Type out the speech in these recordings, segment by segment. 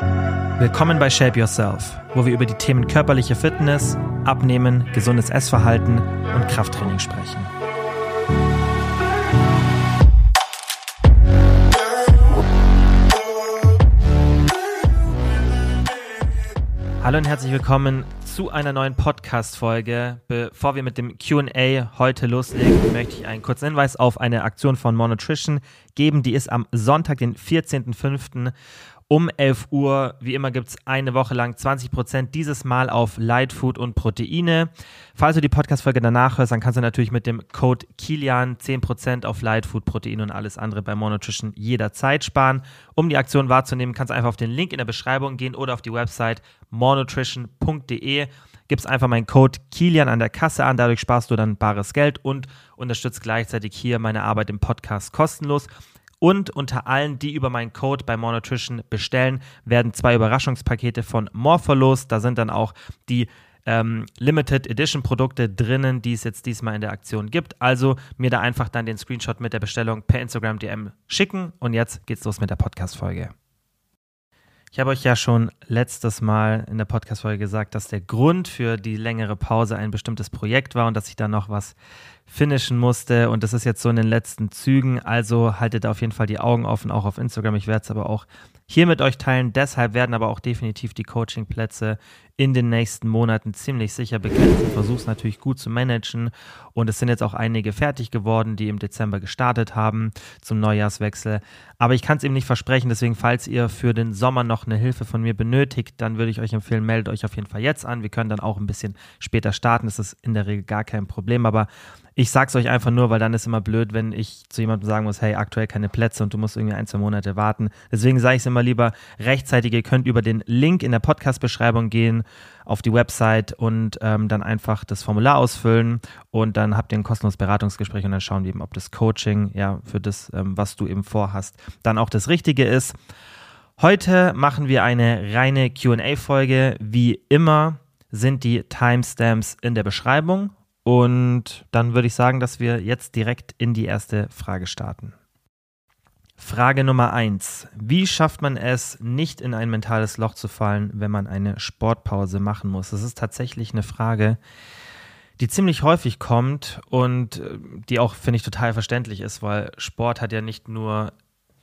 Willkommen bei Shape Yourself, wo wir über die Themen körperliche Fitness, Abnehmen, gesundes Essverhalten und Krafttraining sprechen. Hallo und herzlich willkommen zu einer neuen Podcast-Folge. Bevor wir mit dem QA heute loslegen, möchte ich einen kurzen Hinweis auf eine Aktion von Monotrition geben. Die ist am Sonntag, den 14.05 um 11 Uhr. Wie immer gibt es eine Woche lang 20% dieses Mal auf Light Food und Proteine. Falls du die Podcast-Folge danach hörst, dann kannst du natürlich mit dem Code Kilian 10% auf Light Food, Proteine und alles andere bei Monotrition jederzeit sparen. Um die Aktion wahrzunehmen, kannst du einfach auf den Link in der Beschreibung gehen oder auf die Website monotrition.de. Gibst einfach meinen Code Kilian an der Kasse an, dadurch sparst du dann bares Geld und unterstützt gleichzeitig hier meine Arbeit im Podcast kostenlos. Und unter allen, die über meinen Code bei More Nutrition bestellen, werden zwei Überraschungspakete von More verlost. Da sind dann auch die ähm, Limited Edition Produkte drinnen, die es jetzt diesmal in der Aktion gibt. Also mir da einfach dann den Screenshot mit der Bestellung per Instagram DM schicken. Und jetzt geht's los mit der Podcast-Folge. Ich habe euch ja schon letztes Mal in der Podcast-Folge gesagt, dass der Grund für die längere Pause ein bestimmtes Projekt war und dass ich da noch was finishen musste. Und das ist jetzt so in den letzten Zügen. Also haltet auf jeden Fall die Augen offen, auch auf Instagram. Ich werde es aber auch hier mit euch teilen. Deshalb werden aber auch definitiv die Coachingplätze in den nächsten Monaten ziemlich sicher begrenzt. Ich versuche es natürlich gut zu managen und es sind jetzt auch einige fertig geworden, die im Dezember gestartet haben zum Neujahrswechsel. Aber ich kann es eben nicht versprechen, deswegen, falls ihr für den Sommer noch eine Hilfe von mir benötigt, dann würde ich euch empfehlen, meldet euch auf jeden Fall jetzt an. Wir können dann auch ein bisschen später starten. Das ist in der Regel gar kein Problem, aber ich sag's euch einfach nur, weil dann ist immer blöd, wenn ich zu jemandem sagen muss, hey, aktuell keine Plätze und du musst irgendwie ein, zwei Monate warten. Deswegen sage ich es immer lieber rechtzeitig. Ihr könnt über den Link in der Podcast-Beschreibung gehen auf die Website und ähm, dann einfach das Formular ausfüllen und dann habt ihr ein kostenloses Beratungsgespräch und dann schauen wir eben, ob das Coaching, ja, für das, ähm, was du eben vorhast, dann auch das Richtige ist. Heute machen wir eine reine QA-Folge. Wie immer sind die Timestamps in der Beschreibung und dann würde ich sagen, dass wir jetzt direkt in die erste Frage starten. Frage Nummer eins: Wie schafft man es, nicht in ein mentales Loch zu fallen, wenn man eine Sportpause machen muss? Das ist tatsächlich eine Frage, die ziemlich häufig kommt und äh, die auch, finde ich, total verständlich ist, weil Sport hat ja nicht nur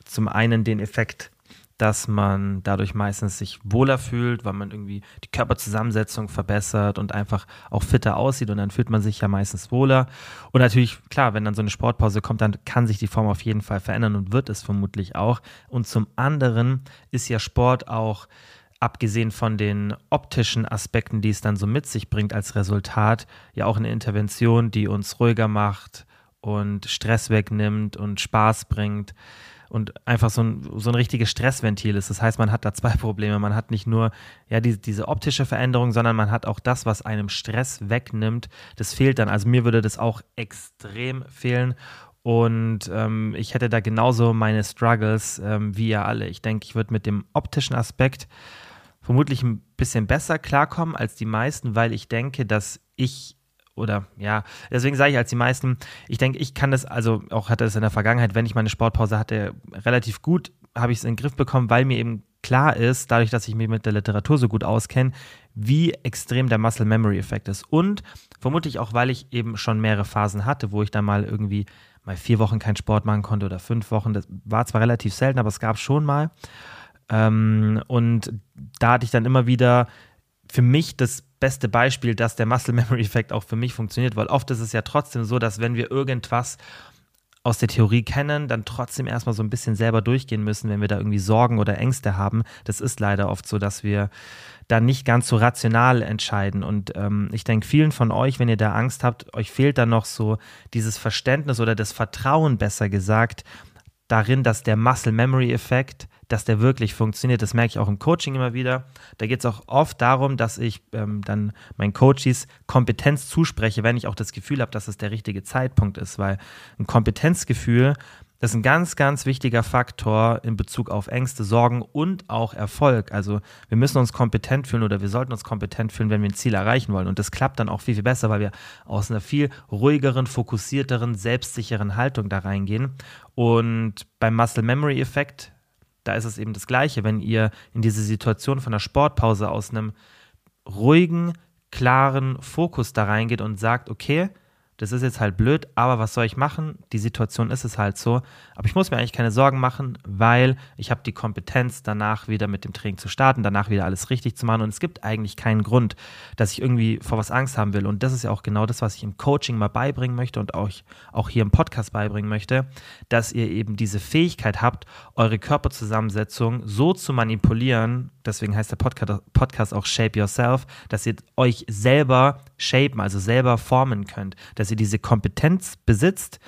zum einen den Effekt, dass man dadurch meistens sich wohler fühlt, weil man irgendwie die Körperzusammensetzung verbessert und einfach auch fitter aussieht und dann fühlt man sich ja meistens wohler. Und natürlich, klar, wenn dann so eine Sportpause kommt, dann kann sich die Form auf jeden Fall verändern und wird es vermutlich auch. Und zum anderen ist ja Sport auch abgesehen von den optischen Aspekten, die es dann so mit sich bringt als Resultat, ja auch eine Intervention, die uns ruhiger macht und Stress wegnimmt und Spaß bringt und einfach so ein, so ein richtiges Stressventil ist. Das heißt, man hat da zwei Probleme. Man hat nicht nur ja, die, diese optische Veränderung, sondern man hat auch das, was einem Stress wegnimmt. Das fehlt dann. Also mir würde das auch extrem fehlen. Und ähm, ich hätte da genauso meine Struggles ähm, wie ihr alle. Ich denke, ich würde mit dem optischen Aspekt vermutlich ein bisschen besser klarkommen als die meisten, weil ich denke, dass ich oder ja, deswegen sage ich als die meisten, ich denke, ich kann das, also auch hatte es in der Vergangenheit, wenn ich meine Sportpause hatte, relativ gut habe ich es in den Griff bekommen, weil mir eben klar ist, dadurch, dass ich mich mit der Literatur so gut auskenne, wie extrem der Muscle Memory Effekt ist. Und vermutlich auch, weil ich eben schon mehrere Phasen hatte, wo ich dann mal irgendwie mal vier Wochen keinen Sport machen konnte oder fünf Wochen. Das war zwar relativ selten, aber es gab schon mal. Ähm, und da hatte ich dann immer wieder für mich das beste Beispiel, dass der Muscle Memory Effekt auch für mich funktioniert, weil oft ist es ja trotzdem so, dass wenn wir irgendwas aus der Theorie kennen, dann trotzdem erstmal so ein bisschen selber durchgehen müssen, wenn wir da irgendwie Sorgen oder Ängste haben. Das ist leider oft so, dass wir dann nicht ganz so rational entscheiden. Und ähm, ich denke, vielen von euch, wenn ihr da Angst habt, euch fehlt dann noch so dieses Verständnis oder das Vertrauen, besser gesagt, darin, dass der Muscle Memory Effekt dass der wirklich funktioniert. Das merke ich auch im Coaching immer wieder. Da geht es auch oft darum, dass ich ähm, dann meinen Coaches Kompetenz zuspreche, wenn ich auch das Gefühl habe, dass es der richtige Zeitpunkt ist, weil ein Kompetenzgefühl ist ein ganz, ganz wichtiger Faktor in Bezug auf Ängste, Sorgen und auch Erfolg. Also wir müssen uns kompetent fühlen oder wir sollten uns kompetent fühlen, wenn wir ein Ziel erreichen wollen. Und das klappt dann auch viel, viel besser, weil wir aus einer viel ruhigeren, fokussierteren, selbstsicheren Haltung da reingehen. Und beim Muscle Memory Effekt, da ist es eben das Gleiche. Wenn ihr in diese Situation von der Sportpause aus einem ruhigen, klaren Fokus da reingeht und sagt, okay, das ist jetzt halt blöd, aber was soll ich machen? Die Situation ist es halt so. Aber ich muss mir eigentlich keine Sorgen machen, weil ich habe die Kompetenz, danach wieder mit dem Training zu starten, danach wieder alles richtig zu machen. Und es gibt eigentlich keinen Grund, dass ich irgendwie vor was Angst haben will. Und das ist ja auch genau das, was ich im Coaching mal beibringen möchte und auch, auch hier im Podcast beibringen möchte, dass ihr eben diese Fähigkeit habt, eure Körperzusammensetzung so zu manipulieren, deswegen heißt der Podcast auch Shape Yourself, dass ihr euch selber shapen, also selber formen könnt, dass ihr diese Kompetenz besitzt,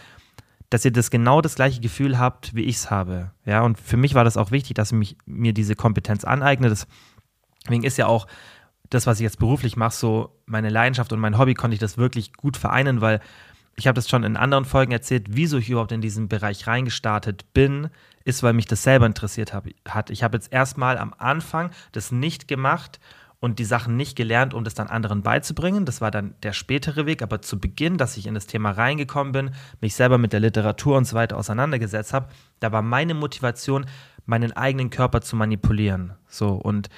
dass ihr das genau das gleiche Gefühl habt, wie ich es habe. Ja, und für mich war das auch wichtig, dass ich mir diese Kompetenz aneigne. Deswegen ist ja auch das, was ich jetzt beruflich mache, so meine Leidenschaft und mein Hobby, konnte ich das wirklich gut vereinen, weil ich habe das schon in anderen Folgen erzählt, wieso ich überhaupt in diesen Bereich reingestartet bin, ist, weil mich das selber interessiert hab, hat. Ich habe jetzt erstmal am Anfang das nicht gemacht und die Sachen nicht gelernt, um das dann anderen beizubringen. Das war dann der spätere Weg, aber zu Beginn, dass ich in das Thema reingekommen bin, mich selber mit der Literatur und so weiter auseinandergesetzt habe, da war meine Motivation, meinen eigenen Körper zu manipulieren. So und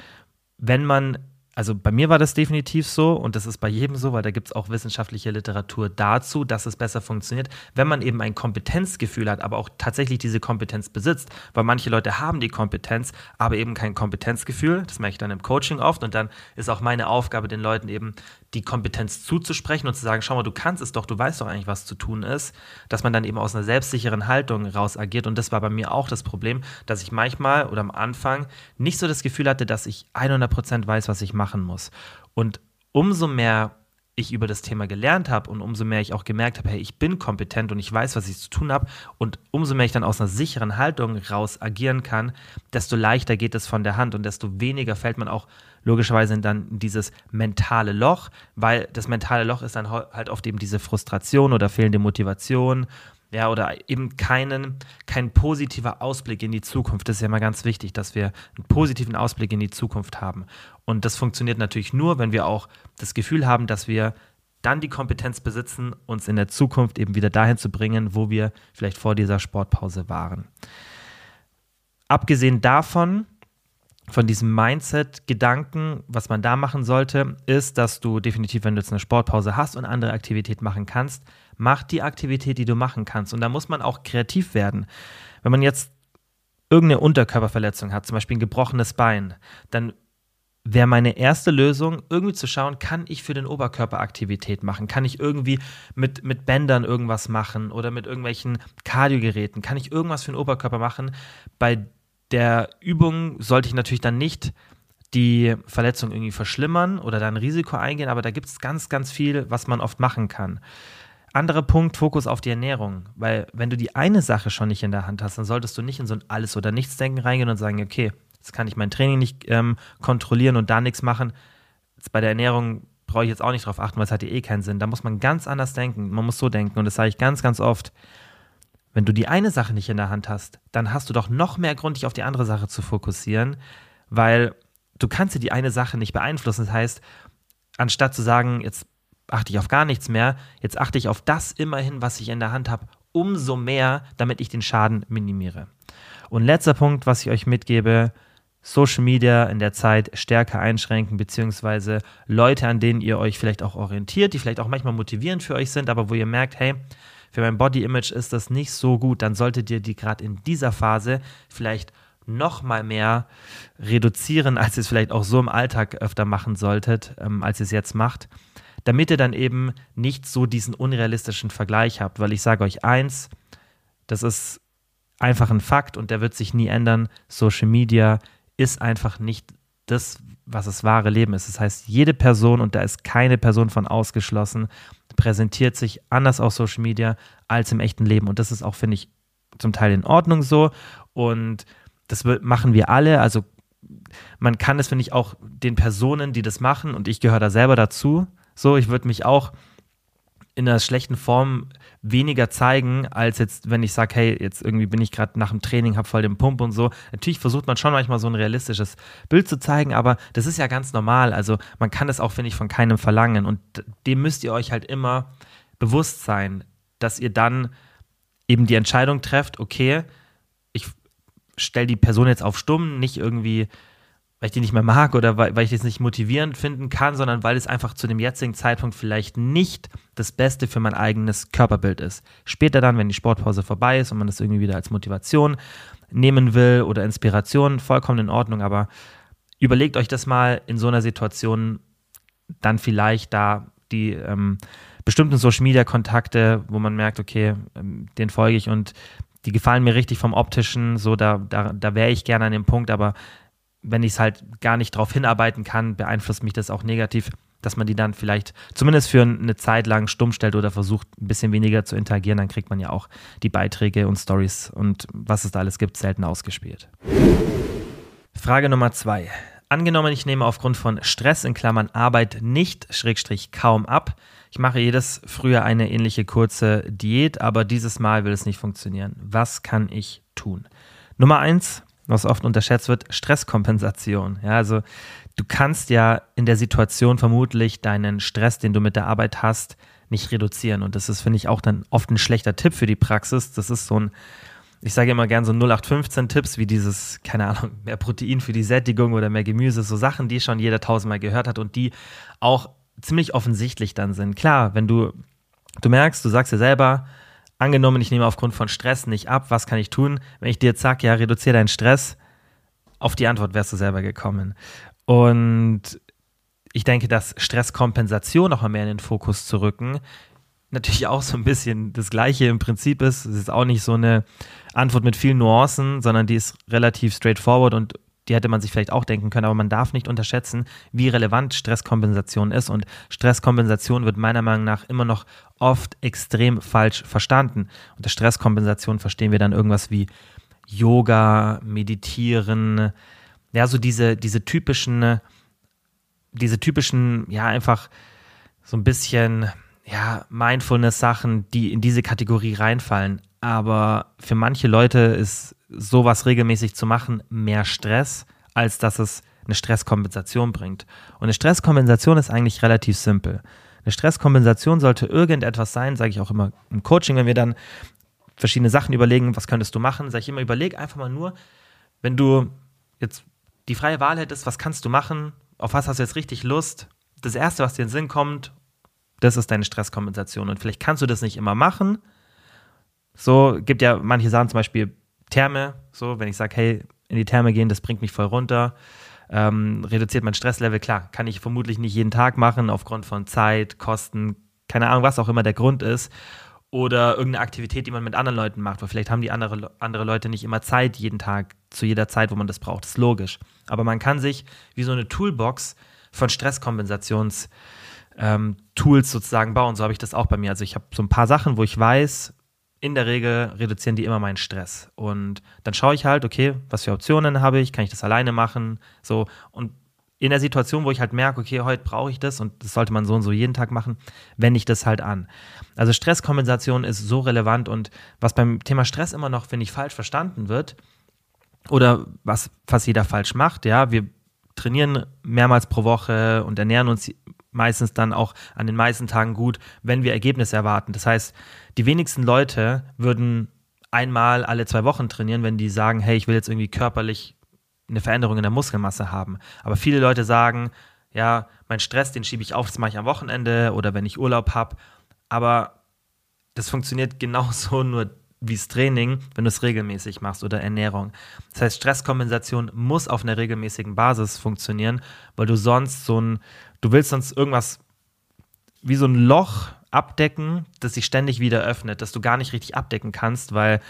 wenn man also bei mir war das definitiv so und das ist bei jedem so, weil da gibt es auch wissenschaftliche Literatur dazu, dass es besser funktioniert, wenn man eben ein Kompetenzgefühl hat, aber auch tatsächlich diese Kompetenz besitzt. Weil manche Leute haben die Kompetenz, aber eben kein Kompetenzgefühl. Das merke ich dann im Coaching oft und dann ist auch meine Aufgabe, den Leuten eben die Kompetenz zuzusprechen und zu sagen, schau mal, du kannst es doch, du weißt doch eigentlich, was zu tun ist, dass man dann eben aus einer selbstsicheren Haltung raus agiert. Und das war bei mir auch das Problem, dass ich manchmal oder am Anfang nicht so das Gefühl hatte, dass ich 100% weiß, was ich machen muss. Und umso mehr ich über das Thema gelernt habe und umso mehr ich auch gemerkt habe, hey, ich bin kompetent und ich weiß, was ich zu tun habe und umso mehr ich dann aus einer sicheren Haltung raus agieren kann, desto leichter geht es von der Hand und desto weniger fällt man auch logischerweise dann dieses mentale Loch, weil das mentale Loch ist dann halt oft eben diese Frustration oder fehlende Motivation ja, oder eben keinen, kein positiver Ausblick in die Zukunft. Das ist ja immer ganz wichtig, dass wir einen positiven Ausblick in die Zukunft haben. Und das funktioniert natürlich nur, wenn wir auch das Gefühl haben, dass wir dann die Kompetenz besitzen, uns in der Zukunft eben wieder dahin zu bringen, wo wir vielleicht vor dieser Sportpause waren. Abgesehen davon, von diesem Mindset-Gedanken, was man da machen sollte, ist, dass du definitiv, wenn du jetzt eine Sportpause hast und andere Aktivität machen kannst, mach die Aktivität, die du machen kannst. Und da muss man auch kreativ werden. Wenn man jetzt irgendeine Unterkörperverletzung hat, zum Beispiel ein gebrochenes Bein, dann wäre meine erste Lösung, irgendwie zu schauen, kann ich für den Oberkörper Aktivität machen? Kann ich irgendwie mit, mit Bändern irgendwas machen oder mit irgendwelchen Kardiogeräten? Kann ich irgendwas für den Oberkörper machen? Bei der Übung sollte ich natürlich dann nicht die Verletzung irgendwie verschlimmern oder da ein Risiko eingehen, aber da gibt es ganz, ganz viel, was man oft machen kann. Anderer Punkt, Fokus auf die Ernährung. Weil wenn du die eine Sache schon nicht in der Hand hast, dann solltest du nicht in so ein Alles- oder Nichts-Denken reingehen und sagen, okay, jetzt kann ich mein Training nicht ähm, kontrollieren und da nichts machen. Jetzt bei der Ernährung brauche ich jetzt auch nicht drauf achten, weil es hat ja eh keinen Sinn. Da muss man ganz anders denken. Man muss so denken. Und das sage ich ganz, ganz oft. Wenn du die eine Sache nicht in der Hand hast, dann hast du doch noch mehr Grund, dich auf die andere Sache zu fokussieren, weil du kannst dir die eine Sache nicht beeinflussen. Das heißt, anstatt zu sagen, jetzt achte ich auf gar nichts mehr, jetzt achte ich auf das immerhin, was ich in der Hand habe, umso mehr, damit ich den Schaden minimiere. Und letzter Punkt, was ich euch mitgebe, Social Media in der Zeit stärker einschränken, beziehungsweise Leute, an denen ihr euch vielleicht auch orientiert, die vielleicht auch manchmal motivierend für euch sind, aber wo ihr merkt, hey, für mein Body Image ist das nicht so gut, dann solltet ihr die gerade in dieser Phase vielleicht noch mal mehr reduzieren, als ihr es vielleicht auch so im Alltag öfter machen solltet, ähm, als ihr es jetzt macht damit ihr dann eben nicht so diesen unrealistischen Vergleich habt. Weil ich sage euch eins, das ist einfach ein Fakt und der wird sich nie ändern. Social Media ist einfach nicht das, was das wahre Leben ist. Das heißt, jede Person, und da ist keine Person von ausgeschlossen, präsentiert sich anders auf Social Media als im echten Leben. Und das ist auch, finde ich, zum Teil in Ordnung so. Und das machen wir alle. Also man kann es, finde ich, auch den Personen, die das machen, und ich gehöre da selber dazu, so, ich würde mich auch in einer schlechten Form weniger zeigen, als jetzt, wenn ich sage, hey, jetzt irgendwie bin ich gerade nach dem Training, habe voll den Pump und so. Natürlich versucht man schon manchmal so ein realistisches Bild zu zeigen, aber das ist ja ganz normal. Also man kann das auch, finde ich, von keinem verlangen. Und dem müsst ihr euch halt immer bewusst sein, dass ihr dann eben die Entscheidung trefft, okay, ich stelle die Person jetzt auf stumm, nicht irgendwie, weil ich die nicht mehr mag oder weil, weil ich das nicht motivierend finden kann, sondern weil es einfach zu dem jetzigen Zeitpunkt vielleicht nicht das Beste für mein eigenes Körperbild ist. Später dann, wenn die Sportpause vorbei ist und man das irgendwie wieder als Motivation nehmen will oder Inspiration, vollkommen in Ordnung, aber überlegt euch das mal in so einer Situation dann vielleicht da die ähm, bestimmten Social Media Kontakte, wo man merkt, okay, ähm, den folge ich und die gefallen mir richtig vom optischen, so da, da, da wäre ich gerne an dem Punkt, aber wenn ich es halt gar nicht darauf hinarbeiten kann, beeinflusst mich das auch negativ, dass man die dann vielleicht zumindest für eine Zeit lang stumm stellt oder versucht, ein bisschen weniger zu interagieren, dann kriegt man ja auch die Beiträge und Stories und was es da alles gibt, selten ausgespielt. Frage Nummer zwei. Angenommen, ich nehme aufgrund von Stress in Klammern Arbeit nicht, Schrägstrich kaum ab. Ich mache jedes Frühjahr eine ähnliche kurze Diät, aber dieses Mal will es nicht funktionieren. Was kann ich tun? Nummer eins, was oft unterschätzt wird, Stresskompensation. Ja, also du kannst ja in der Situation vermutlich deinen Stress, den du mit der Arbeit hast, nicht reduzieren. Und das ist, finde ich, auch dann oft ein schlechter Tipp für die Praxis. Das ist so ein ich sage immer gern so 0815-Tipps wie dieses, keine Ahnung, mehr Protein für die Sättigung oder mehr Gemüse, so Sachen, die schon jeder tausendmal gehört hat und die auch ziemlich offensichtlich dann sind. Klar, wenn du, du merkst, du sagst dir selber, angenommen, ich nehme aufgrund von Stress nicht ab, was kann ich tun? Wenn ich dir jetzt sage, ja, reduziere deinen Stress, auf die Antwort wärst du selber gekommen. Und ich denke, dass Stresskompensation noch mal mehr in den Fokus zu rücken, natürlich auch so ein bisschen das Gleiche im Prinzip ist. Es ist auch nicht so eine Antwort mit vielen Nuancen, sondern die ist relativ straightforward und die hätte man sich vielleicht auch denken können, aber man darf nicht unterschätzen, wie relevant Stresskompensation ist. Und Stresskompensation wird meiner Meinung nach immer noch oft extrem falsch verstanden. Unter Stresskompensation verstehen wir dann irgendwas wie Yoga, Meditieren, ja, so diese, diese typischen, diese typischen, ja, einfach so ein bisschen ja, Mindfulness-Sachen, die in diese Kategorie reinfallen. Aber für manche Leute ist sowas regelmäßig zu machen mehr Stress, als dass es eine Stresskompensation bringt. Und eine Stresskompensation ist eigentlich relativ simpel. Eine Stresskompensation sollte irgendetwas sein, sage ich auch immer im Coaching, wenn wir dann verschiedene Sachen überlegen, was könntest du machen, sage ich immer, überleg einfach mal nur, wenn du jetzt die freie Wahl hättest, was kannst du machen, auf was hast du jetzt richtig Lust, das Erste, was dir in den Sinn kommt das ist deine Stresskompensation. Und vielleicht kannst du das nicht immer machen. So gibt ja manche Sachen, zum Beispiel Therme, so, wenn ich sage, hey, in die Therme gehen, das bringt mich voll runter, ähm, reduziert mein Stresslevel. Klar, kann ich vermutlich nicht jeden Tag machen, aufgrund von Zeit, Kosten, keine Ahnung, was auch immer der Grund ist. Oder irgendeine Aktivität, die man mit anderen Leuten macht, weil vielleicht haben die andere, andere Leute nicht immer Zeit jeden Tag, zu jeder Zeit, wo man das braucht. Das ist logisch. Aber man kann sich wie so eine Toolbox von Stresskompensations- ähm, Tools sozusagen bauen. So habe ich das auch bei mir. Also ich habe so ein paar Sachen, wo ich weiß, in der Regel reduzieren die immer meinen Stress. Und dann schaue ich halt, okay, was für Optionen habe ich, kann ich das alleine machen, so. Und in der Situation, wo ich halt merke, okay, heute brauche ich das und das sollte man so und so jeden Tag machen, wende ich das halt an. Also Stresskompensation ist so relevant und was beim Thema Stress immer noch, finde ich, falsch verstanden wird oder was fast jeder falsch macht, ja, wir trainieren mehrmals pro Woche und ernähren uns meistens dann auch an den meisten Tagen gut, wenn wir Ergebnisse erwarten. Das heißt, die wenigsten Leute würden einmal alle zwei Wochen trainieren, wenn die sagen, hey, ich will jetzt irgendwie körperlich eine Veränderung in der Muskelmasse haben. Aber viele Leute sagen, ja, mein Stress, den schiebe ich auf, das mache ich am Wochenende oder wenn ich Urlaub habe. Aber das funktioniert genauso nur wie das Training, wenn du es regelmäßig machst oder Ernährung. Das heißt, Stresskompensation muss auf einer regelmäßigen Basis funktionieren, weil du sonst so ein Du willst sonst irgendwas wie so ein Loch abdecken, das sich ständig wieder öffnet, das du gar nicht richtig abdecken kannst, weil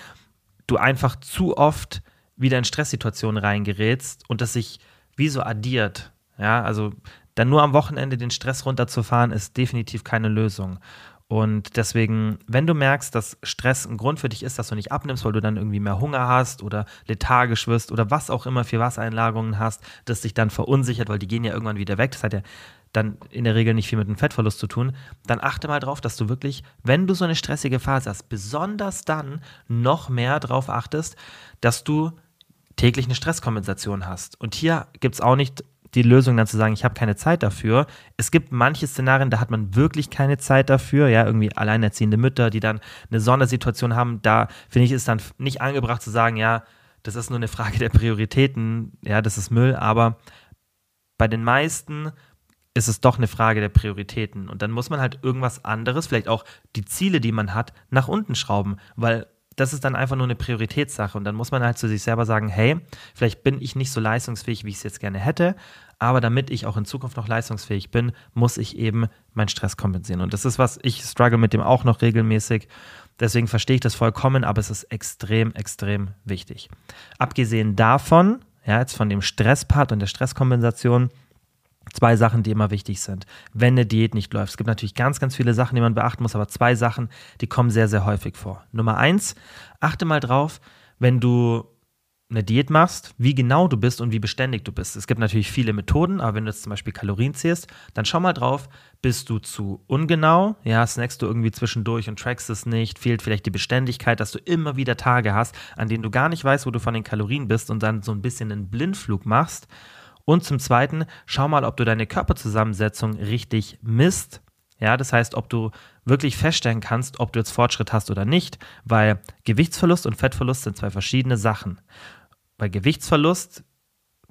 du einfach zu oft wieder in Stresssituationen reingerätst und das sich wie so addiert. Ja, also dann nur am Wochenende den Stress runterzufahren, ist definitiv keine Lösung. Und deswegen, wenn du merkst, dass Stress ein Grund für dich ist, dass du nicht abnimmst, weil du dann irgendwie mehr Hunger hast oder lethargisch wirst oder was auch immer für Wassereinlagerungen hast, das dich dann verunsichert, weil die gehen ja irgendwann wieder weg. Das hat ja dann in der Regel nicht viel mit einem Fettverlust zu tun, dann achte mal drauf, dass du wirklich, wenn du so eine stressige Phase hast, besonders dann noch mehr darauf achtest, dass du täglich eine Stresskompensation hast. Und hier gibt es auch nicht die Lösung dann zu sagen, ich habe keine Zeit dafür. Es gibt manche Szenarien, da hat man wirklich keine Zeit dafür, ja, irgendwie alleinerziehende Mütter, die dann eine Sondersituation haben, da finde ich, ist dann nicht angebracht zu sagen, ja, das ist nur eine Frage der Prioritäten, ja, das ist Müll, aber bei den meisten ist es doch eine Frage der Prioritäten. Und dann muss man halt irgendwas anderes, vielleicht auch die Ziele, die man hat, nach unten schrauben, weil das ist dann einfach nur eine Prioritätssache. Und dann muss man halt zu sich selber sagen, hey, vielleicht bin ich nicht so leistungsfähig, wie ich es jetzt gerne hätte, aber damit ich auch in Zukunft noch leistungsfähig bin, muss ich eben meinen Stress kompensieren. Und das ist was, ich struggle mit dem auch noch regelmäßig. Deswegen verstehe ich das vollkommen, aber es ist extrem, extrem wichtig. Abgesehen davon, ja, jetzt von dem Stresspart und der Stresskompensation, Zwei Sachen, die immer wichtig sind, wenn eine Diät nicht läuft. Es gibt natürlich ganz, ganz viele Sachen, die man beachten muss, aber zwei Sachen, die kommen sehr, sehr häufig vor. Nummer eins, achte mal drauf, wenn du eine Diät machst, wie genau du bist und wie beständig du bist. Es gibt natürlich viele Methoden, aber wenn du jetzt zum Beispiel Kalorien zählst, dann schau mal drauf, bist du zu ungenau, ja, snackst du irgendwie zwischendurch und trackst es nicht, fehlt vielleicht die Beständigkeit, dass du immer wieder Tage hast, an denen du gar nicht weißt, wo du von den Kalorien bist und dann so ein bisschen einen Blindflug machst und zum Zweiten, schau mal, ob du deine Körperzusammensetzung richtig misst. Ja, das heißt, ob du wirklich feststellen kannst, ob du jetzt Fortschritt hast oder nicht, weil Gewichtsverlust und Fettverlust sind zwei verschiedene Sachen. Bei Gewichtsverlust,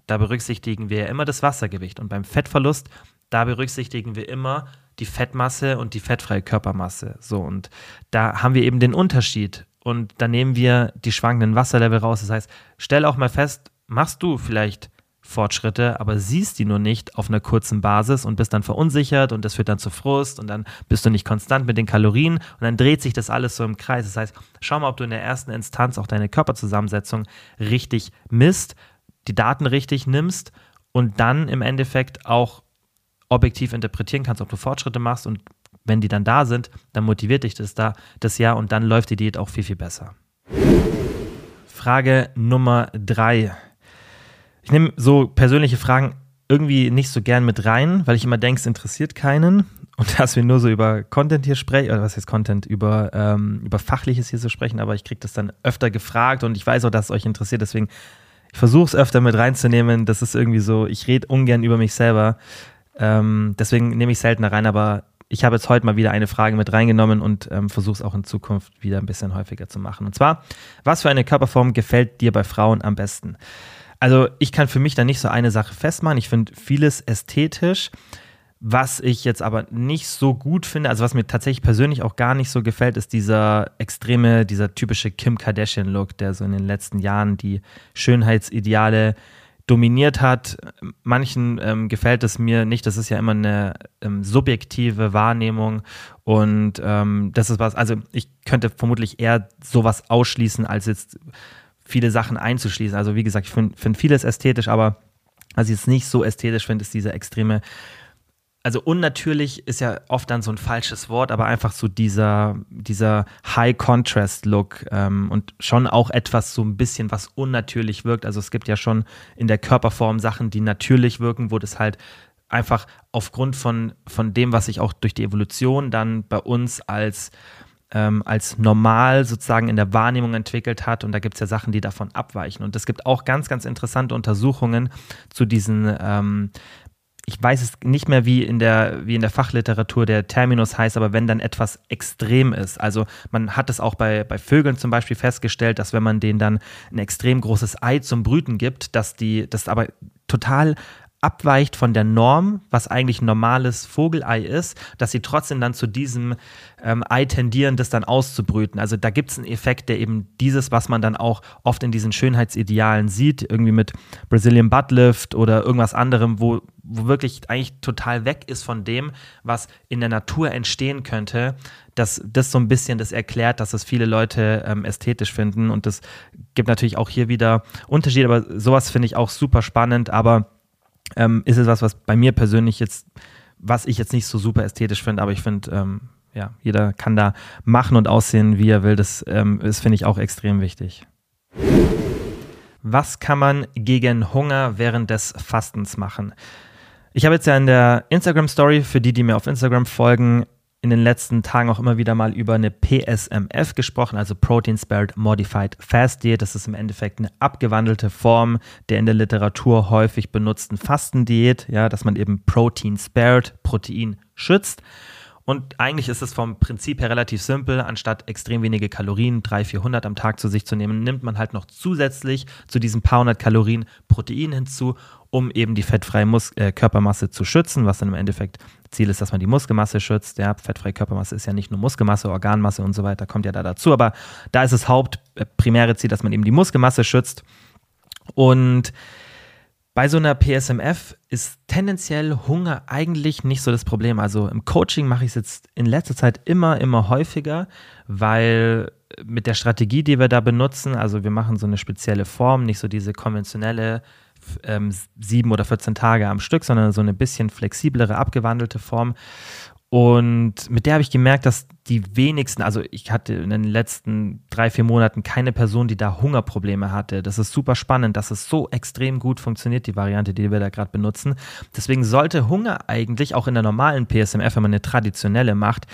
da berücksichtigen wir ja immer das Wassergewicht und beim Fettverlust, da berücksichtigen wir immer die Fettmasse und die fettfreie Körpermasse. So, und da haben wir eben den Unterschied. Und da nehmen wir die schwankenden Wasserlevel raus. Das heißt, stell auch mal fest, machst du vielleicht Fortschritte, aber siehst die nur nicht auf einer kurzen Basis und bist dann verunsichert und das führt dann zu Frust und dann bist du nicht konstant mit den Kalorien und dann dreht sich das alles so im Kreis. Das heißt, schau mal, ob du in der ersten Instanz auch deine Körperzusammensetzung richtig misst, die Daten richtig nimmst und dann im Endeffekt auch objektiv interpretieren kannst, ob du Fortschritte machst und wenn die dann da sind, dann motiviert dich das da das Jahr und dann läuft die Diät auch viel, viel besser. Frage Nummer drei ich nehme so persönliche Fragen irgendwie nicht so gern mit rein, weil ich immer denke, es interessiert keinen. Und dass wir nur so über Content hier sprechen, oder was heißt Content, über, ähm, über Fachliches hier so sprechen, aber ich kriege das dann öfter gefragt und ich weiß auch, dass es euch interessiert, deswegen ich versuche es öfter mit reinzunehmen. Das ist irgendwie so, ich rede ungern über mich selber. Ähm, deswegen nehme ich seltener rein, aber ich habe jetzt heute mal wieder eine Frage mit reingenommen und ähm, versuche es auch in Zukunft wieder ein bisschen häufiger zu machen. Und zwar, was für eine Körperform gefällt dir bei Frauen am besten? Also ich kann für mich da nicht so eine Sache festmachen. Ich finde vieles ästhetisch. Was ich jetzt aber nicht so gut finde, also was mir tatsächlich persönlich auch gar nicht so gefällt, ist dieser extreme, dieser typische Kim Kardashian-Look, der so in den letzten Jahren die Schönheitsideale dominiert hat. Manchen ähm, gefällt es mir nicht. Das ist ja immer eine ähm, subjektive Wahrnehmung. Und ähm, das ist was, also ich könnte vermutlich eher sowas ausschließen, als jetzt viele Sachen einzuschließen. Also wie gesagt, ich finde find vieles ästhetisch, aber was ich jetzt nicht so ästhetisch finde, ist dieser extreme also unnatürlich ist ja oft dann so ein falsches Wort, aber einfach so dieser, dieser High-Contrast-Look ähm, und schon auch etwas so ein bisschen, was unnatürlich wirkt. Also es gibt ja schon in der Körperform Sachen, die natürlich wirken, wo das halt einfach aufgrund von, von dem, was sich auch durch die Evolution dann bei uns als ähm, als normal sozusagen in der Wahrnehmung entwickelt hat. Und da gibt es ja Sachen, die davon abweichen. Und es gibt auch ganz, ganz interessante Untersuchungen zu diesen ähm, ich weiß es nicht mehr, wie in der, wie in der Fachliteratur der Terminus heißt, aber wenn dann etwas extrem ist. Also man hat es auch bei, bei Vögeln zum Beispiel festgestellt, dass wenn man denen dann ein extrem großes Ei zum Brüten gibt, dass die, das aber total abweicht von der Norm, was eigentlich normales Vogelei ist, dass sie trotzdem dann zu diesem ähm, Ei tendieren, das dann auszubrüten. Also da gibt es einen Effekt, der eben dieses, was man dann auch oft in diesen Schönheitsidealen sieht, irgendwie mit Brazilian Buttlift oder irgendwas anderem, wo, wo wirklich eigentlich total weg ist von dem, was in der Natur entstehen könnte, dass das so ein bisschen das erklärt, dass es viele Leute ähm, ästhetisch finden und das gibt natürlich auch hier wieder Unterschiede, aber sowas finde ich auch super spannend, aber ähm, ist es was, was bei mir persönlich jetzt, was ich jetzt nicht so super ästhetisch finde, aber ich finde, ähm, ja, jeder kann da machen und aussehen, wie er will. Das ähm, ist, finde ich, auch extrem wichtig. Was kann man gegen Hunger während des Fastens machen? Ich habe jetzt ja in der Instagram Story, für die, die mir auf Instagram folgen, in den letzten Tagen auch immer wieder mal über eine PSMF gesprochen, also Protein Spared Modified Fast Diet. Das ist im Endeffekt eine abgewandelte Form der in der Literatur häufig benutzten Fastendiät, ja, dass man eben Protein spared, Protein schützt. Und eigentlich ist es vom Prinzip her relativ simpel. Anstatt extrem wenige Kalorien, 300, 400 am Tag zu sich zu nehmen, nimmt man halt noch zusätzlich zu diesen paar hundert Kalorien Protein hinzu, um eben die fettfreie Mus äh, Körpermasse zu schützen, was dann im Endeffekt Ziel ist, dass man die Muskelmasse schützt. Ja, fettfreie Körpermasse ist ja nicht nur Muskelmasse, Organmasse und so weiter, kommt ja da dazu. Aber da ist das hauptprimäre Ziel, dass man eben die Muskelmasse schützt. Und bei so einer PSMF ist tendenziell Hunger eigentlich nicht so das Problem. Also im Coaching mache ich es jetzt in letzter Zeit immer, immer häufiger, weil mit der Strategie, die wir da benutzen, also wir machen so eine spezielle Form, nicht so diese konventionelle ähm, sieben oder 14 Tage am Stück, sondern so eine bisschen flexiblere, abgewandelte Form. Und mit der habe ich gemerkt, dass die wenigsten, also ich hatte in den letzten drei, vier Monaten keine Person, die da Hungerprobleme hatte. Das ist super spannend, dass es so extrem gut funktioniert, die Variante, die wir da gerade benutzen. Deswegen sollte Hunger eigentlich auch in der normalen PSMF, wenn man eine traditionelle macht,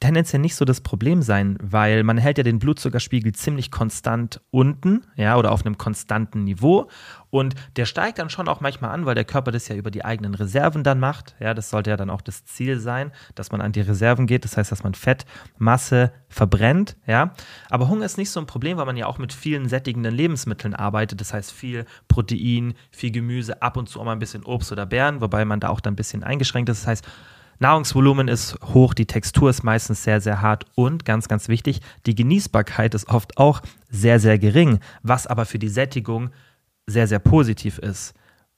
tendenziell nicht so das Problem sein, weil man hält ja den Blutzuckerspiegel ziemlich konstant unten, ja, oder auf einem konstanten Niveau. Und der steigt dann schon auch manchmal an, weil der Körper das ja über die eigenen Reserven dann macht, ja, das sollte ja dann auch das Ziel sein, dass man an die Reserven geht, das heißt, dass man Fettmasse verbrennt, ja, aber Hunger ist nicht so ein Problem, weil man ja auch mit vielen sättigenden Lebensmitteln arbeitet, das heißt viel Protein, viel Gemüse, ab und zu auch mal ein bisschen Obst oder Beeren, wobei man da auch dann ein bisschen eingeschränkt ist, das heißt, Nahrungsvolumen ist hoch, die Textur ist meistens sehr, sehr hart und ganz, ganz wichtig, die Genießbarkeit ist oft auch sehr, sehr gering, was aber für die Sättigung sehr, sehr positiv ist,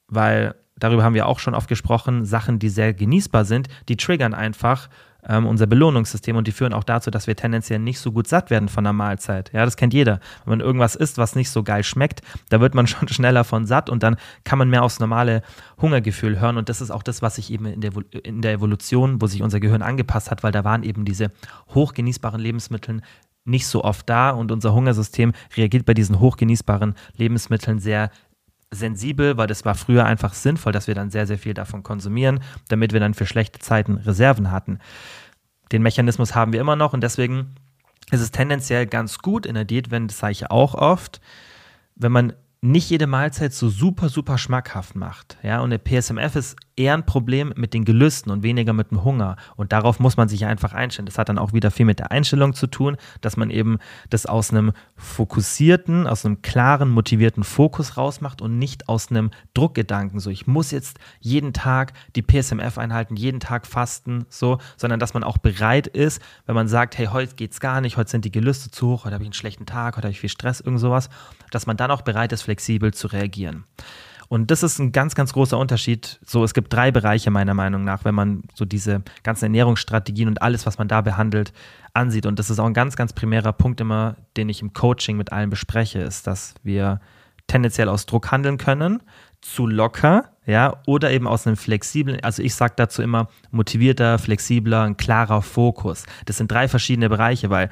weil darüber haben wir auch schon oft gesprochen, Sachen, die sehr genießbar sind, die triggern einfach ähm, unser Belohnungssystem und die führen auch dazu, dass wir tendenziell nicht so gut satt werden von der Mahlzeit. Ja, das kennt jeder. Wenn man irgendwas isst, was nicht so geil schmeckt, da wird man schon schneller von satt und dann kann man mehr aufs normale Hungergefühl hören und das ist auch das, was sich eben in der, in der Evolution, wo sich unser Gehirn angepasst hat, weil da waren eben diese hochgenießbaren Lebensmittel nicht so oft da und unser Hungersystem reagiert bei diesen hochgenießbaren Lebensmitteln sehr sensibel, weil das war früher einfach sinnvoll, dass wir dann sehr, sehr viel davon konsumieren, damit wir dann für schlechte Zeiten Reserven hatten. Den Mechanismus haben wir immer noch und deswegen ist es tendenziell ganz gut in der Diät, das sage ich auch oft, wenn man nicht jede Mahlzeit so super, super schmackhaft macht. Ja, und der PSMF ist eher ein Problem mit den Gelüsten und weniger mit dem Hunger. Und darauf muss man sich einfach einstellen. Das hat dann auch wieder viel mit der Einstellung zu tun, dass man eben das aus einem fokussierten, aus einem klaren, motivierten Fokus rausmacht und nicht aus einem Druckgedanken. So, ich muss jetzt jeden Tag die PSMF einhalten, jeden Tag fasten, so, sondern dass man auch bereit ist, wenn man sagt, hey, heute geht's gar nicht, heute sind die Gelüste zu hoch, heute habe ich einen schlechten Tag, heute habe ich viel Stress, irgend sowas, dass man dann auch bereit ist, flexibel zu reagieren. Und das ist ein ganz, ganz großer Unterschied. So, es gibt drei Bereiche meiner Meinung nach, wenn man so diese ganzen Ernährungsstrategien und alles, was man da behandelt, ansieht. Und das ist auch ein ganz, ganz primärer Punkt immer, den ich im Coaching mit allen bespreche, ist, dass wir tendenziell aus Druck handeln können, zu locker, ja, oder eben aus einem flexiblen, also ich sage dazu immer motivierter, flexibler, ein klarer Fokus. Das sind drei verschiedene Bereiche, weil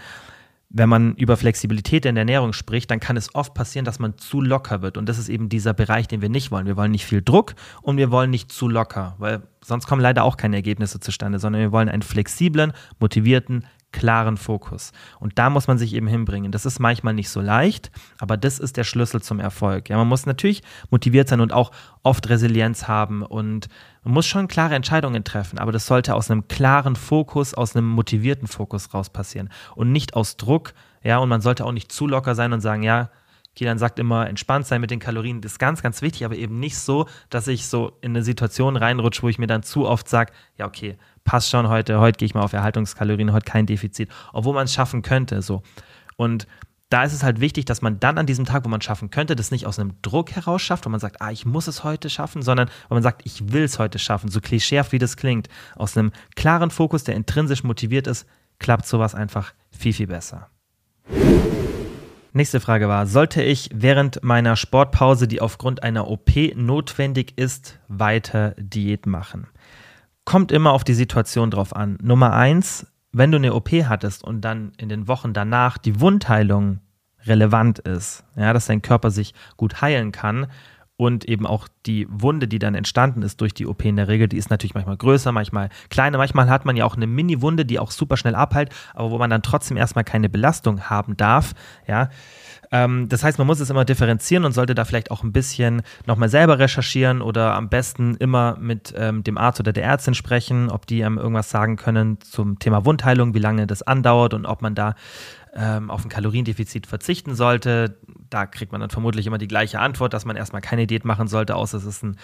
wenn man über Flexibilität in der Ernährung spricht, dann kann es oft passieren, dass man zu locker wird. Und das ist eben dieser Bereich, den wir nicht wollen. Wir wollen nicht viel Druck und wir wollen nicht zu locker, weil sonst kommen leider auch keine Ergebnisse zustande, sondern wir wollen einen flexiblen, motivierten, klaren Fokus. Und da muss man sich eben hinbringen. Das ist manchmal nicht so leicht, aber das ist der Schlüssel zum Erfolg. Ja, man muss natürlich motiviert sein und auch oft Resilienz haben und man muss schon klare Entscheidungen treffen, aber das sollte aus einem klaren Fokus, aus einem motivierten Fokus raus passieren und nicht aus Druck. Ja, und man sollte auch nicht zu locker sein und sagen, ja, Kilian sagt immer, entspannt sein mit den Kalorien, das ist ganz, ganz wichtig, aber eben nicht so, dass ich so in eine Situation reinrutsche, wo ich mir dann zu oft sage, ja, okay, passt schon heute, heute gehe ich mal auf Erhaltungskalorien, heute kein Defizit, obwohl man es schaffen könnte, so. Und da ist es halt wichtig, dass man dann an diesem Tag, wo man schaffen könnte, das nicht aus einem Druck heraus schafft, wo man sagt, ah, ich muss es heute schaffen, sondern wo man sagt, ich will es heute schaffen, so klischeehaft wie das klingt, aus einem klaren Fokus, der intrinsisch motiviert ist, klappt sowas einfach viel, viel besser. Nächste Frage war, sollte ich während meiner Sportpause, die aufgrund einer OP notwendig ist, weiter Diät machen? Kommt immer auf die Situation drauf an. Nummer eins, wenn du eine OP hattest und dann in den Wochen danach die Wundheilung relevant ist, ja, dass dein Körper sich gut heilen kann und eben auch die Wunde, die dann entstanden ist durch die OP in der Regel, die ist natürlich manchmal größer, manchmal kleiner. Manchmal hat man ja auch eine Mini-Wunde, die auch super schnell abheilt, aber wo man dann trotzdem erstmal keine Belastung haben darf. Ja. Ähm, das heißt, man muss es immer differenzieren und sollte da vielleicht auch ein bisschen nochmal selber recherchieren oder am besten immer mit ähm, dem Arzt oder der Ärztin sprechen, ob die einem irgendwas sagen können zum Thema Wundheilung, wie lange das andauert und ob man da ähm, auf ein Kaloriendefizit verzichten sollte. Da kriegt man dann vermutlich immer die gleiche Antwort, dass man erstmal keine Diät machen sollte, außer es ist ein,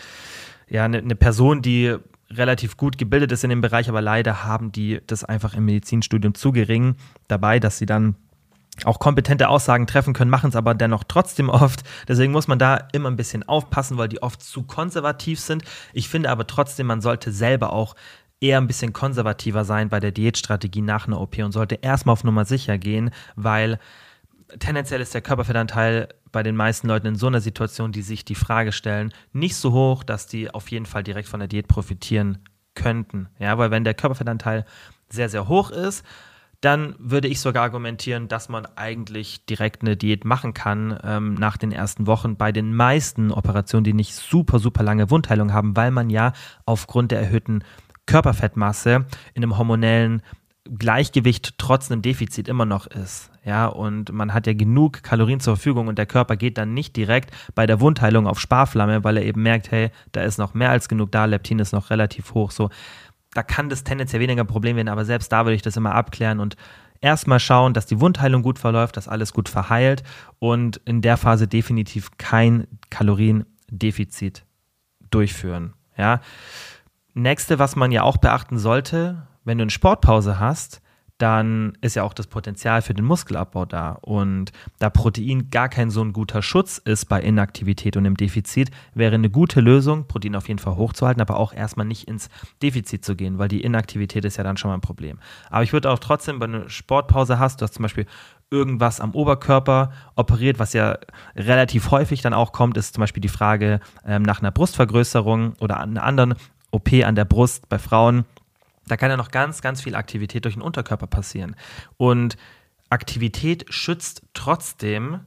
ja, eine, eine Person, die relativ gut gebildet ist in dem Bereich, aber leider haben die das einfach im Medizinstudium zu gering dabei, dass sie dann auch kompetente Aussagen treffen können, machen es aber dennoch trotzdem oft. Deswegen muss man da immer ein bisschen aufpassen, weil die oft zu konservativ sind. Ich finde aber trotzdem, man sollte selber auch eher ein bisschen konservativer sein bei der Diätstrategie nach einer OP und sollte erstmal auf Nummer sicher gehen, weil tendenziell ist der Körperfettanteil bei den meisten Leuten in so einer Situation, die sich die Frage stellen, nicht so hoch, dass die auf jeden Fall direkt von der Diät profitieren könnten. Ja, weil wenn der Körperfettanteil sehr, sehr hoch ist, dann würde ich sogar argumentieren, dass man eigentlich direkt eine Diät machen kann ähm, nach den ersten Wochen bei den meisten Operationen, die nicht super, super lange Wundheilung haben, weil man ja aufgrund der erhöhten Körperfettmasse in einem hormonellen Gleichgewicht trotz einem Defizit immer noch ist. Ja, und man hat ja genug Kalorien zur Verfügung und der Körper geht dann nicht direkt bei der Wundheilung auf Sparflamme, weil er eben merkt, hey, da ist noch mehr als genug da, Leptin ist noch relativ hoch. So, da kann das tendenziell weniger ein Problem werden, aber selbst da würde ich das immer abklären und erstmal schauen, dass die Wundheilung gut verläuft, dass alles gut verheilt und in der Phase definitiv kein Kaloriendefizit durchführen. Ja. Nächste, was man ja auch beachten sollte, wenn du eine Sportpause hast, dann ist ja auch das Potenzial für den Muskelabbau da. Und da Protein gar kein so ein guter Schutz ist bei Inaktivität und im Defizit, wäre eine gute Lösung, Protein auf jeden Fall hochzuhalten, aber auch erstmal nicht ins Defizit zu gehen, weil die Inaktivität ist ja dann schon mal ein Problem. Aber ich würde auch trotzdem, wenn du eine Sportpause hast, du hast zum Beispiel irgendwas am Oberkörper operiert, was ja relativ häufig dann auch kommt, ist zum Beispiel die Frage ähm, nach einer Brustvergrößerung oder einer anderen OP an der Brust bei Frauen da kann ja noch ganz, ganz viel Aktivität durch den Unterkörper passieren. Und Aktivität schützt trotzdem,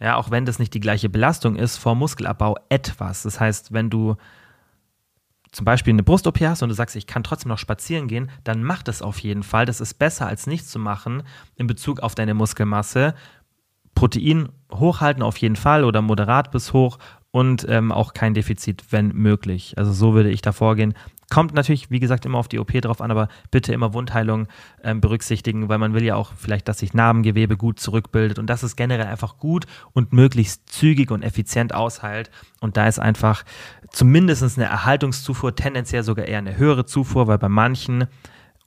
ja, auch wenn das nicht die gleiche Belastung ist, vor Muskelabbau etwas. Das heißt, wenn du zum Beispiel eine Brust-OP hast und du sagst, ich kann trotzdem noch spazieren gehen, dann mach das auf jeden Fall. Das ist besser als nichts zu machen in Bezug auf deine Muskelmasse. Protein hochhalten auf jeden Fall oder moderat bis hoch und ähm, auch kein Defizit, wenn möglich. Also so würde ich da vorgehen. Kommt natürlich, wie gesagt, immer auf die OP drauf an, aber bitte immer Wundheilung ähm, berücksichtigen, weil man will ja auch vielleicht, dass sich Narbengewebe gut zurückbildet und dass es generell einfach gut und möglichst zügig und effizient ausheilt. Und da ist einfach zumindest eine Erhaltungszufuhr, tendenziell sogar eher eine höhere Zufuhr, weil bei manchen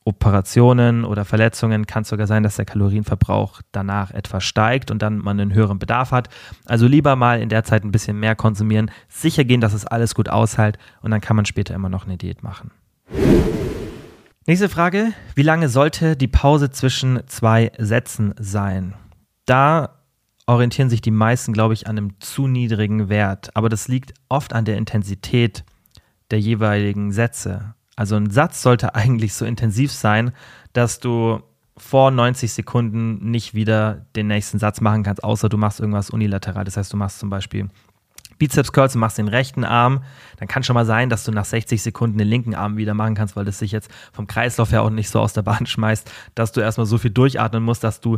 Operationen oder Verletzungen kann es sogar sein, dass der Kalorienverbrauch danach etwas steigt und dann man einen höheren Bedarf hat. Also lieber mal in der Zeit ein bisschen mehr konsumieren, sicher gehen, dass es alles gut aushält und dann kann man später immer noch eine Diät machen. Nächste Frage, wie lange sollte die Pause zwischen zwei Sätzen sein? Da orientieren sich die meisten, glaube ich, an einem zu niedrigen Wert, aber das liegt oft an der Intensität der jeweiligen Sätze. Also ein Satz sollte eigentlich so intensiv sein, dass du vor 90 Sekunden nicht wieder den nächsten Satz machen kannst, außer du machst irgendwas unilateral. Das heißt, du machst zum Beispiel Bizeps Curls und machst den rechten Arm, dann kann schon mal sein, dass du nach 60 Sekunden den linken Arm wieder machen kannst, weil das sich jetzt vom Kreislauf her auch nicht so aus der Bahn schmeißt, dass du erstmal so viel durchatmen musst, dass du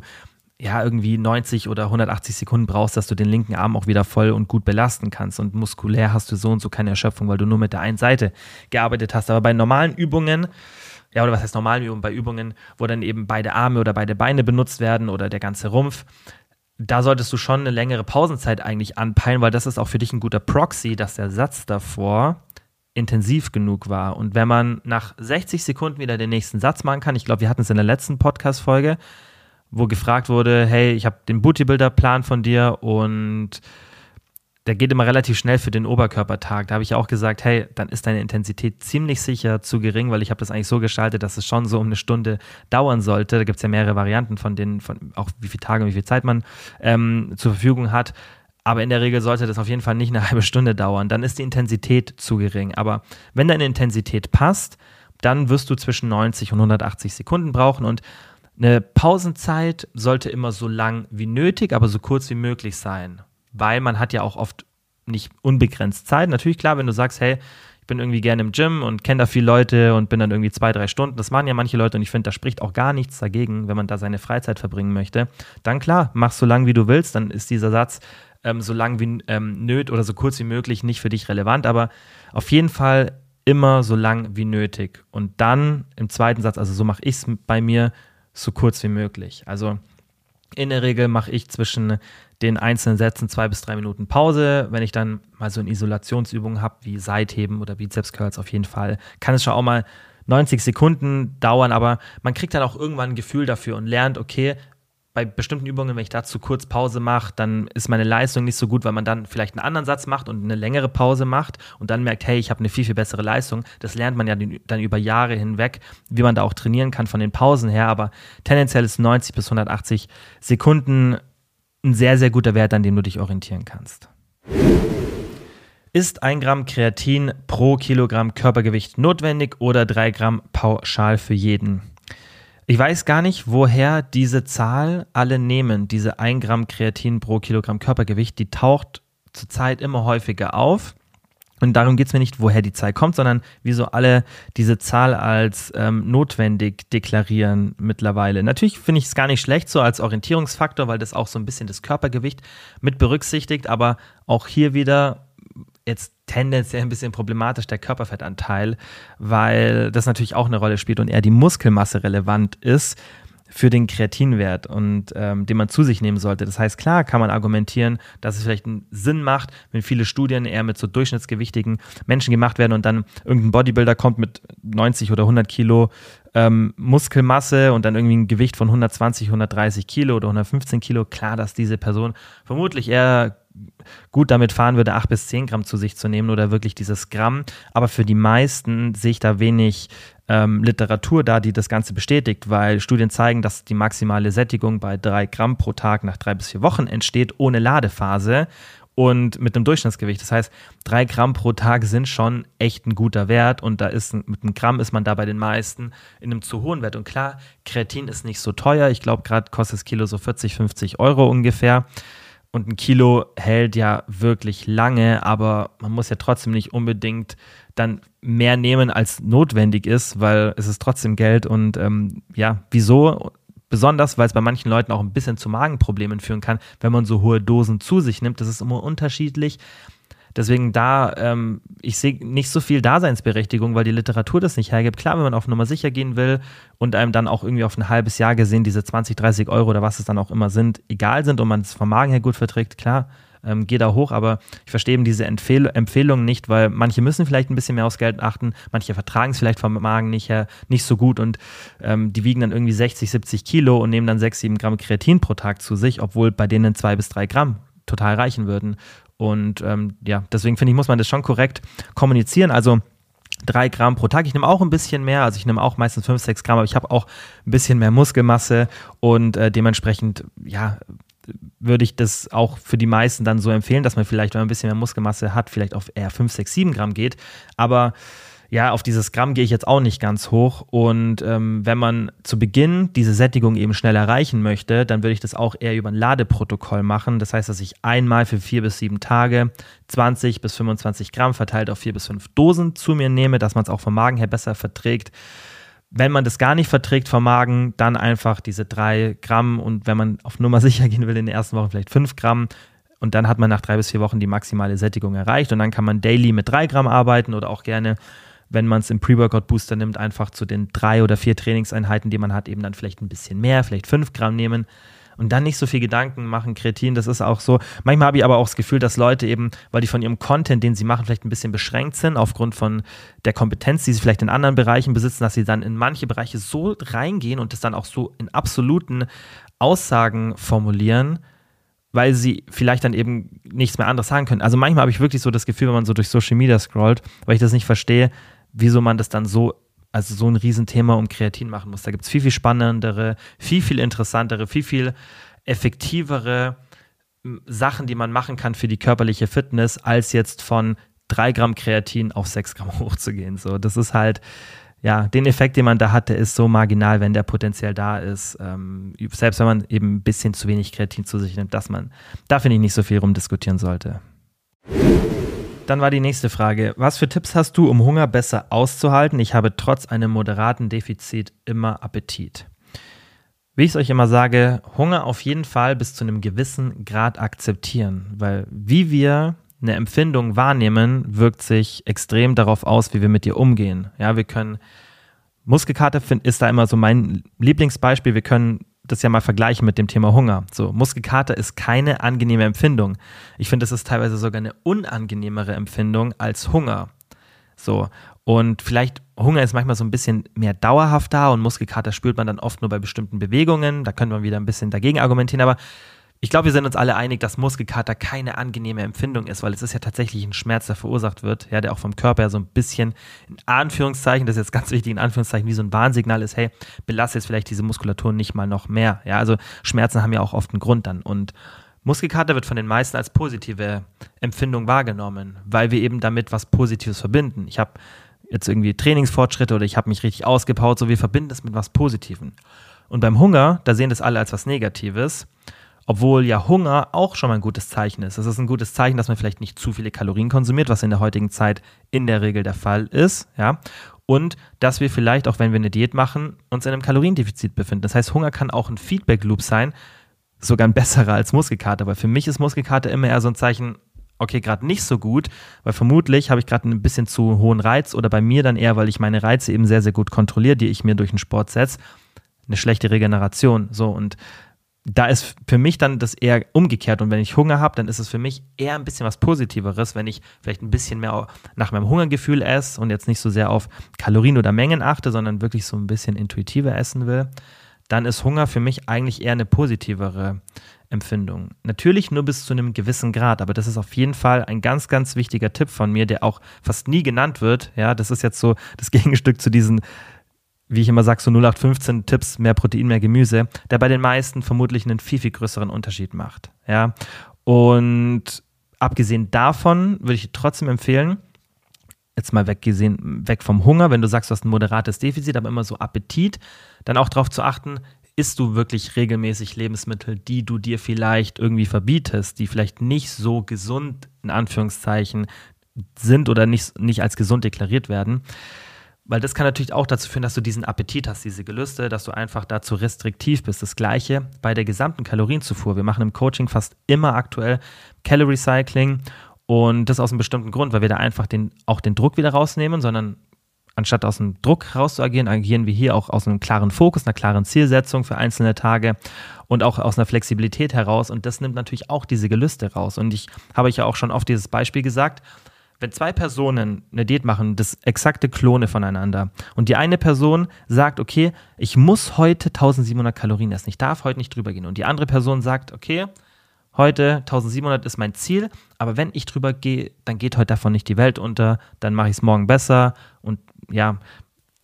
ja, irgendwie 90 oder 180 Sekunden brauchst, dass du den linken Arm auch wieder voll und gut belasten kannst. Und muskulär hast du so und so keine Erschöpfung, weil du nur mit der einen Seite gearbeitet hast. Aber bei normalen Übungen, ja, oder was heißt normalen Übungen? Bei Übungen, wo dann eben beide Arme oder beide Beine benutzt werden oder der ganze Rumpf, da solltest du schon eine längere Pausenzeit eigentlich anpeilen, weil das ist auch für dich ein guter Proxy, dass der Satz davor intensiv genug war. Und wenn man nach 60 Sekunden wieder den nächsten Satz machen kann, ich glaube, wir hatten es in der letzten Podcast-Folge, wo gefragt wurde, hey, ich habe den Booty-Builder-Plan von dir und der geht immer relativ schnell für den Oberkörpertag. Da habe ich auch gesagt, hey, dann ist deine Intensität ziemlich sicher zu gering, weil ich habe das eigentlich so gestaltet, dass es schon so um eine Stunde dauern sollte. Da gibt es ja mehrere Varianten von denen, von auch wie viele Tage und wie viel Zeit man ähm, zur Verfügung hat. Aber in der Regel sollte das auf jeden Fall nicht eine halbe Stunde dauern. Dann ist die Intensität zu gering. Aber wenn deine Intensität passt, dann wirst du zwischen 90 und 180 Sekunden brauchen und eine Pausenzeit sollte immer so lang wie nötig, aber so kurz wie möglich sein, weil man hat ja auch oft nicht unbegrenzt Zeit. Natürlich klar, wenn du sagst, hey, ich bin irgendwie gerne im Gym und kenne da viele Leute und bin dann irgendwie zwei, drei Stunden. Das machen ja manche Leute und ich finde, da spricht auch gar nichts dagegen, wenn man da seine Freizeit verbringen möchte. Dann klar, mach so lang wie du willst, dann ist dieser Satz ähm, so lang wie ähm, nöt oder so kurz wie möglich nicht für dich relevant, aber auf jeden Fall immer so lang wie nötig. Und dann im zweiten Satz, also so mache ich es bei mir, so kurz wie möglich. Also in der Regel mache ich zwischen den einzelnen Sätzen zwei bis drei Minuten Pause. Wenn ich dann mal so eine Isolationsübung habe, wie Seitheben oder Bizeps Curls auf jeden Fall, kann es schon auch mal 90 Sekunden dauern, aber man kriegt dann auch irgendwann ein Gefühl dafür und lernt, okay, bei bestimmten Übungen, wenn ich dazu kurz Pause mache, dann ist meine Leistung nicht so gut, weil man dann vielleicht einen anderen Satz macht und eine längere Pause macht und dann merkt, hey, ich habe eine viel, viel bessere Leistung. Das lernt man ja dann über Jahre hinweg, wie man da auch trainieren kann von den Pausen her. Aber tendenziell ist 90 bis 180 Sekunden ein sehr, sehr guter Wert, an dem du dich orientieren kannst. Ist ein Gramm Kreatin pro Kilogramm Körpergewicht notwendig oder drei Gramm pauschal für jeden? Ich weiß gar nicht, woher diese Zahl alle nehmen, diese 1 Gramm Kreatin pro Kilogramm Körpergewicht. Die taucht zurzeit immer häufiger auf. Und darum geht es mir nicht, woher die Zahl kommt, sondern wieso alle diese Zahl als ähm, notwendig deklarieren mittlerweile. Natürlich finde ich es gar nicht schlecht so als Orientierungsfaktor, weil das auch so ein bisschen das Körpergewicht mit berücksichtigt, aber auch hier wieder jetzt tendenziell ein bisschen problematisch der Körperfettanteil, weil das natürlich auch eine Rolle spielt und eher die Muskelmasse relevant ist für den Kreatinwert und ähm, den man zu sich nehmen sollte. Das heißt, klar kann man argumentieren, dass es vielleicht einen Sinn macht, wenn viele Studien eher mit so durchschnittsgewichtigen Menschen gemacht werden und dann irgendein Bodybuilder kommt mit 90 oder 100 Kilo ähm, Muskelmasse und dann irgendwie ein Gewicht von 120, 130 Kilo oder 115 Kilo. Klar, dass diese Person vermutlich eher gut damit fahren würde, 8 bis 10 Gramm zu sich zu nehmen oder wirklich dieses Gramm. Aber für die meisten sehe ich da wenig ähm, Literatur da, die das Ganze bestätigt, weil Studien zeigen, dass die maximale Sättigung bei 3 Gramm pro Tag nach drei bis vier Wochen entsteht, ohne Ladephase und mit einem Durchschnittsgewicht. Das heißt, drei Gramm pro Tag sind schon echt ein guter Wert und da ist mit einem Gramm ist man da bei den meisten in einem zu hohen Wert. Und klar, Kreatin ist nicht so teuer. Ich glaube, gerade kostet das Kilo so 40, 50 Euro ungefähr. Und ein Kilo hält ja wirklich lange, aber man muss ja trotzdem nicht unbedingt dann mehr nehmen, als notwendig ist, weil es ist trotzdem Geld. Und ähm, ja, wieso? Besonders, weil es bei manchen Leuten auch ein bisschen zu Magenproblemen führen kann, wenn man so hohe Dosen zu sich nimmt. Das ist immer unterschiedlich. Deswegen da, ähm, ich sehe nicht so viel Daseinsberechtigung, weil die Literatur das nicht hergibt. Klar, wenn man auf Nummer sicher gehen will und einem dann auch irgendwie auf ein halbes Jahr gesehen diese 20, 30 Euro oder was es dann auch immer sind, egal sind und man es vom Magen her gut verträgt, klar, ähm, geh da hoch, aber ich verstehe eben diese Empfehl Empfehlungen nicht, weil manche müssen vielleicht ein bisschen mehr aufs Geld achten, manche vertragen es vielleicht vom Magen nicht her nicht so gut und ähm, die wiegen dann irgendwie 60, 70 Kilo und nehmen dann 6, 7 Gramm Kreatin pro Tag zu sich, obwohl bei denen 2 bis 3 Gramm total reichen würden. Und ähm, ja, deswegen finde ich, muss man das schon korrekt kommunizieren. Also drei Gramm pro Tag. Ich nehme auch ein bisschen mehr, also ich nehme auch meistens fünf, sechs Gramm, aber ich habe auch ein bisschen mehr Muskelmasse und äh, dementsprechend, ja, würde ich das auch für die meisten dann so empfehlen, dass man vielleicht, wenn man ein bisschen mehr Muskelmasse hat, vielleicht auf eher fünf, sechs, sieben Gramm geht. Aber ja, auf dieses Gramm gehe ich jetzt auch nicht ganz hoch. Und ähm, wenn man zu Beginn diese Sättigung eben schnell erreichen möchte, dann würde ich das auch eher über ein Ladeprotokoll machen. Das heißt, dass ich einmal für vier bis sieben Tage 20 bis 25 Gramm verteilt auf vier bis fünf Dosen zu mir nehme, dass man es auch vom Magen her besser verträgt. Wenn man das gar nicht verträgt vom Magen, dann einfach diese drei Gramm und wenn man auf Nummer sicher gehen will, in den ersten Wochen vielleicht fünf Gramm und dann hat man nach drei bis vier Wochen die maximale Sättigung erreicht und dann kann man daily mit drei Gramm arbeiten oder auch gerne wenn man es im Pre-Workout-Booster nimmt, einfach zu den drei oder vier Trainingseinheiten, die man hat, eben dann vielleicht ein bisschen mehr, vielleicht fünf Gramm nehmen und dann nicht so viel Gedanken machen. Kreatin, das ist auch so. Manchmal habe ich aber auch das Gefühl, dass Leute eben, weil die von ihrem Content, den sie machen, vielleicht ein bisschen beschränkt sind, aufgrund von der Kompetenz, die sie vielleicht in anderen Bereichen besitzen, dass sie dann in manche Bereiche so reingehen und das dann auch so in absoluten Aussagen formulieren, weil sie vielleicht dann eben nichts mehr anderes sagen können. Also manchmal habe ich wirklich so das Gefühl, wenn man so durch Social Media scrollt, weil ich das nicht verstehe, wieso man das dann so, also so ein Riesenthema um Kreatin machen muss. Da gibt es viel, viel spannendere, viel, viel interessantere, viel, viel effektivere Sachen, die man machen kann für die körperliche Fitness, als jetzt von 3 Gramm Kreatin auf 6 Gramm hochzugehen. So, das ist halt, ja, den Effekt, den man da hat, der ist so marginal, wenn der potenziell da ist. Ähm, selbst wenn man eben ein bisschen zu wenig Kreatin zu sich nimmt, dass man da finde ich nicht so viel rumdiskutieren sollte. Dann war die nächste Frage. Was für Tipps hast du, um Hunger besser auszuhalten? Ich habe trotz einem moderaten Defizit immer Appetit. Wie ich es euch immer sage, Hunger auf jeden Fall bis zu einem gewissen Grad akzeptieren, weil wie wir eine Empfindung wahrnehmen, wirkt sich extrem darauf aus, wie wir mit ihr umgehen. Ja, wir können Muskelkater ist da immer so mein Lieblingsbeispiel. Wir können das ja mal vergleichen mit dem Thema Hunger. So, Muskelkater ist keine angenehme Empfindung. Ich finde, es ist teilweise sogar eine unangenehmere Empfindung als Hunger. So, und vielleicht Hunger ist manchmal so ein bisschen mehr dauerhaft da und Muskelkater spürt man dann oft nur bei bestimmten Bewegungen. Da könnte man wieder ein bisschen dagegen argumentieren, aber ich glaube, wir sind uns alle einig, dass Muskelkater keine angenehme Empfindung ist, weil es ist ja tatsächlich ein Schmerz, der verursacht wird, ja, der auch vom Körper ja so ein bisschen in Anführungszeichen, das ist jetzt ganz wichtig, in Anführungszeichen wie so ein Warnsignal ist, hey, belasse jetzt vielleicht diese Muskulatur nicht mal noch mehr. Ja, also Schmerzen haben ja auch oft einen Grund dann. Und Muskelkater wird von den meisten als positive Empfindung wahrgenommen, weil wir eben damit was Positives verbinden. Ich habe jetzt irgendwie Trainingsfortschritte oder ich habe mich richtig ausgebaut, so wir verbinden das mit was Positivem. Und beim Hunger, da sehen das alle als was Negatives. Obwohl ja Hunger auch schon mal ein gutes Zeichen ist. Es ist ein gutes Zeichen, dass man vielleicht nicht zu viele Kalorien konsumiert, was in der heutigen Zeit in der Regel der Fall ist, ja. Und dass wir vielleicht, auch wenn wir eine Diät machen, uns in einem Kaloriendefizit befinden. Das heißt, Hunger kann auch ein Feedback-Loop sein, sogar ein besserer als Muskelkater, weil für mich ist Muskelkater immer eher so ein Zeichen, okay, gerade nicht so gut, weil vermutlich habe ich gerade ein bisschen zu hohen Reiz oder bei mir dann eher, weil ich meine Reize eben sehr, sehr gut kontrolliere, die ich mir durch den Sport setze, eine schlechte Regeneration. So und da ist für mich dann das eher umgekehrt. Und wenn ich Hunger habe, dann ist es für mich eher ein bisschen was Positiveres, wenn ich vielleicht ein bisschen mehr nach meinem Hungergefühl esse und jetzt nicht so sehr auf Kalorien oder Mengen achte, sondern wirklich so ein bisschen intuitiver essen will, dann ist Hunger für mich eigentlich eher eine positivere Empfindung. Natürlich nur bis zu einem gewissen Grad, aber das ist auf jeden Fall ein ganz, ganz wichtiger Tipp von mir, der auch fast nie genannt wird. Ja, das ist jetzt so das Gegenstück zu diesen wie ich immer sage, so 0815 Tipps, mehr Protein, mehr Gemüse, der bei den meisten vermutlich einen viel, viel größeren Unterschied macht. Ja. Und abgesehen davon würde ich trotzdem empfehlen, jetzt mal weggesehen, weg vom Hunger, wenn du sagst, du hast ein moderates Defizit, aber immer so Appetit, dann auch darauf zu achten, isst du wirklich regelmäßig Lebensmittel, die du dir vielleicht irgendwie verbietest, die vielleicht nicht so gesund in Anführungszeichen sind oder nicht, nicht als gesund deklariert werden. Weil das kann natürlich auch dazu führen, dass du diesen Appetit hast, diese Gelüste, dass du einfach dazu restriktiv bist. Das gleiche bei der gesamten Kalorienzufuhr. Wir machen im Coaching fast immer aktuell Calorie Cycling und das aus einem bestimmten Grund, weil wir da einfach den, auch den Druck wieder rausnehmen, sondern anstatt aus dem Druck rauszuagieren, agieren wir hier auch aus einem klaren Fokus, einer klaren Zielsetzung für einzelne Tage und auch aus einer Flexibilität heraus. Und das nimmt natürlich auch diese Gelüste raus. Und ich habe euch ja auch schon oft dieses Beispiel gesagt, wenn zwei Personen eine Diät machen, das exakte Klone voneinander, und die eine Person sagt, okay, ich muss heute 1700 Kalorien essen, ich darf heute nicht drüber gehen, und die andere Person sagt, okay, heute 1700 ist mein Ziel, aber wenn ich drüber gehe, dann geht heute davon nicht die Welt unter, dann mache ich es morgen besser. Und ja,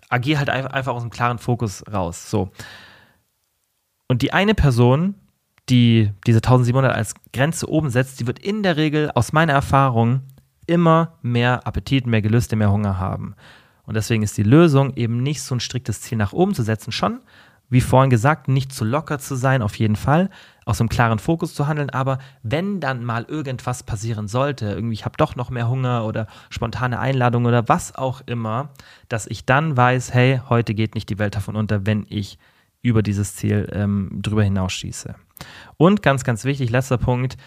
agiere halt einfach aus einem klaren Fokus raus. So. Und die eine Person, die diese 1700 als Grenze oben setzt, die wird in der Regel aus meiner Erfahrung immer mehr Appetit, mehr Gelüste, mehr Hunger haben. Und deswegen ist die Lösung eben nicht so ein striktes Ziel nach oben zu setzen, schon, wie vorhin gesagt, nicht zu locker zu sein, auf jeden Fall, aus einem klaren Fokus zu handeln, aber wenn dann mal irgendwas passieren sollte, irgendwie ich habe doch noch mehr Hunger oder spontane Einladung oder was auch immer, dass ich dann weiß, hey, heute geht nicht die Welt davon unter, wenn ich über dieses Ziel ähm, drüber hinausschieße. Und ganz, ganz wichtig, letzter Punkt,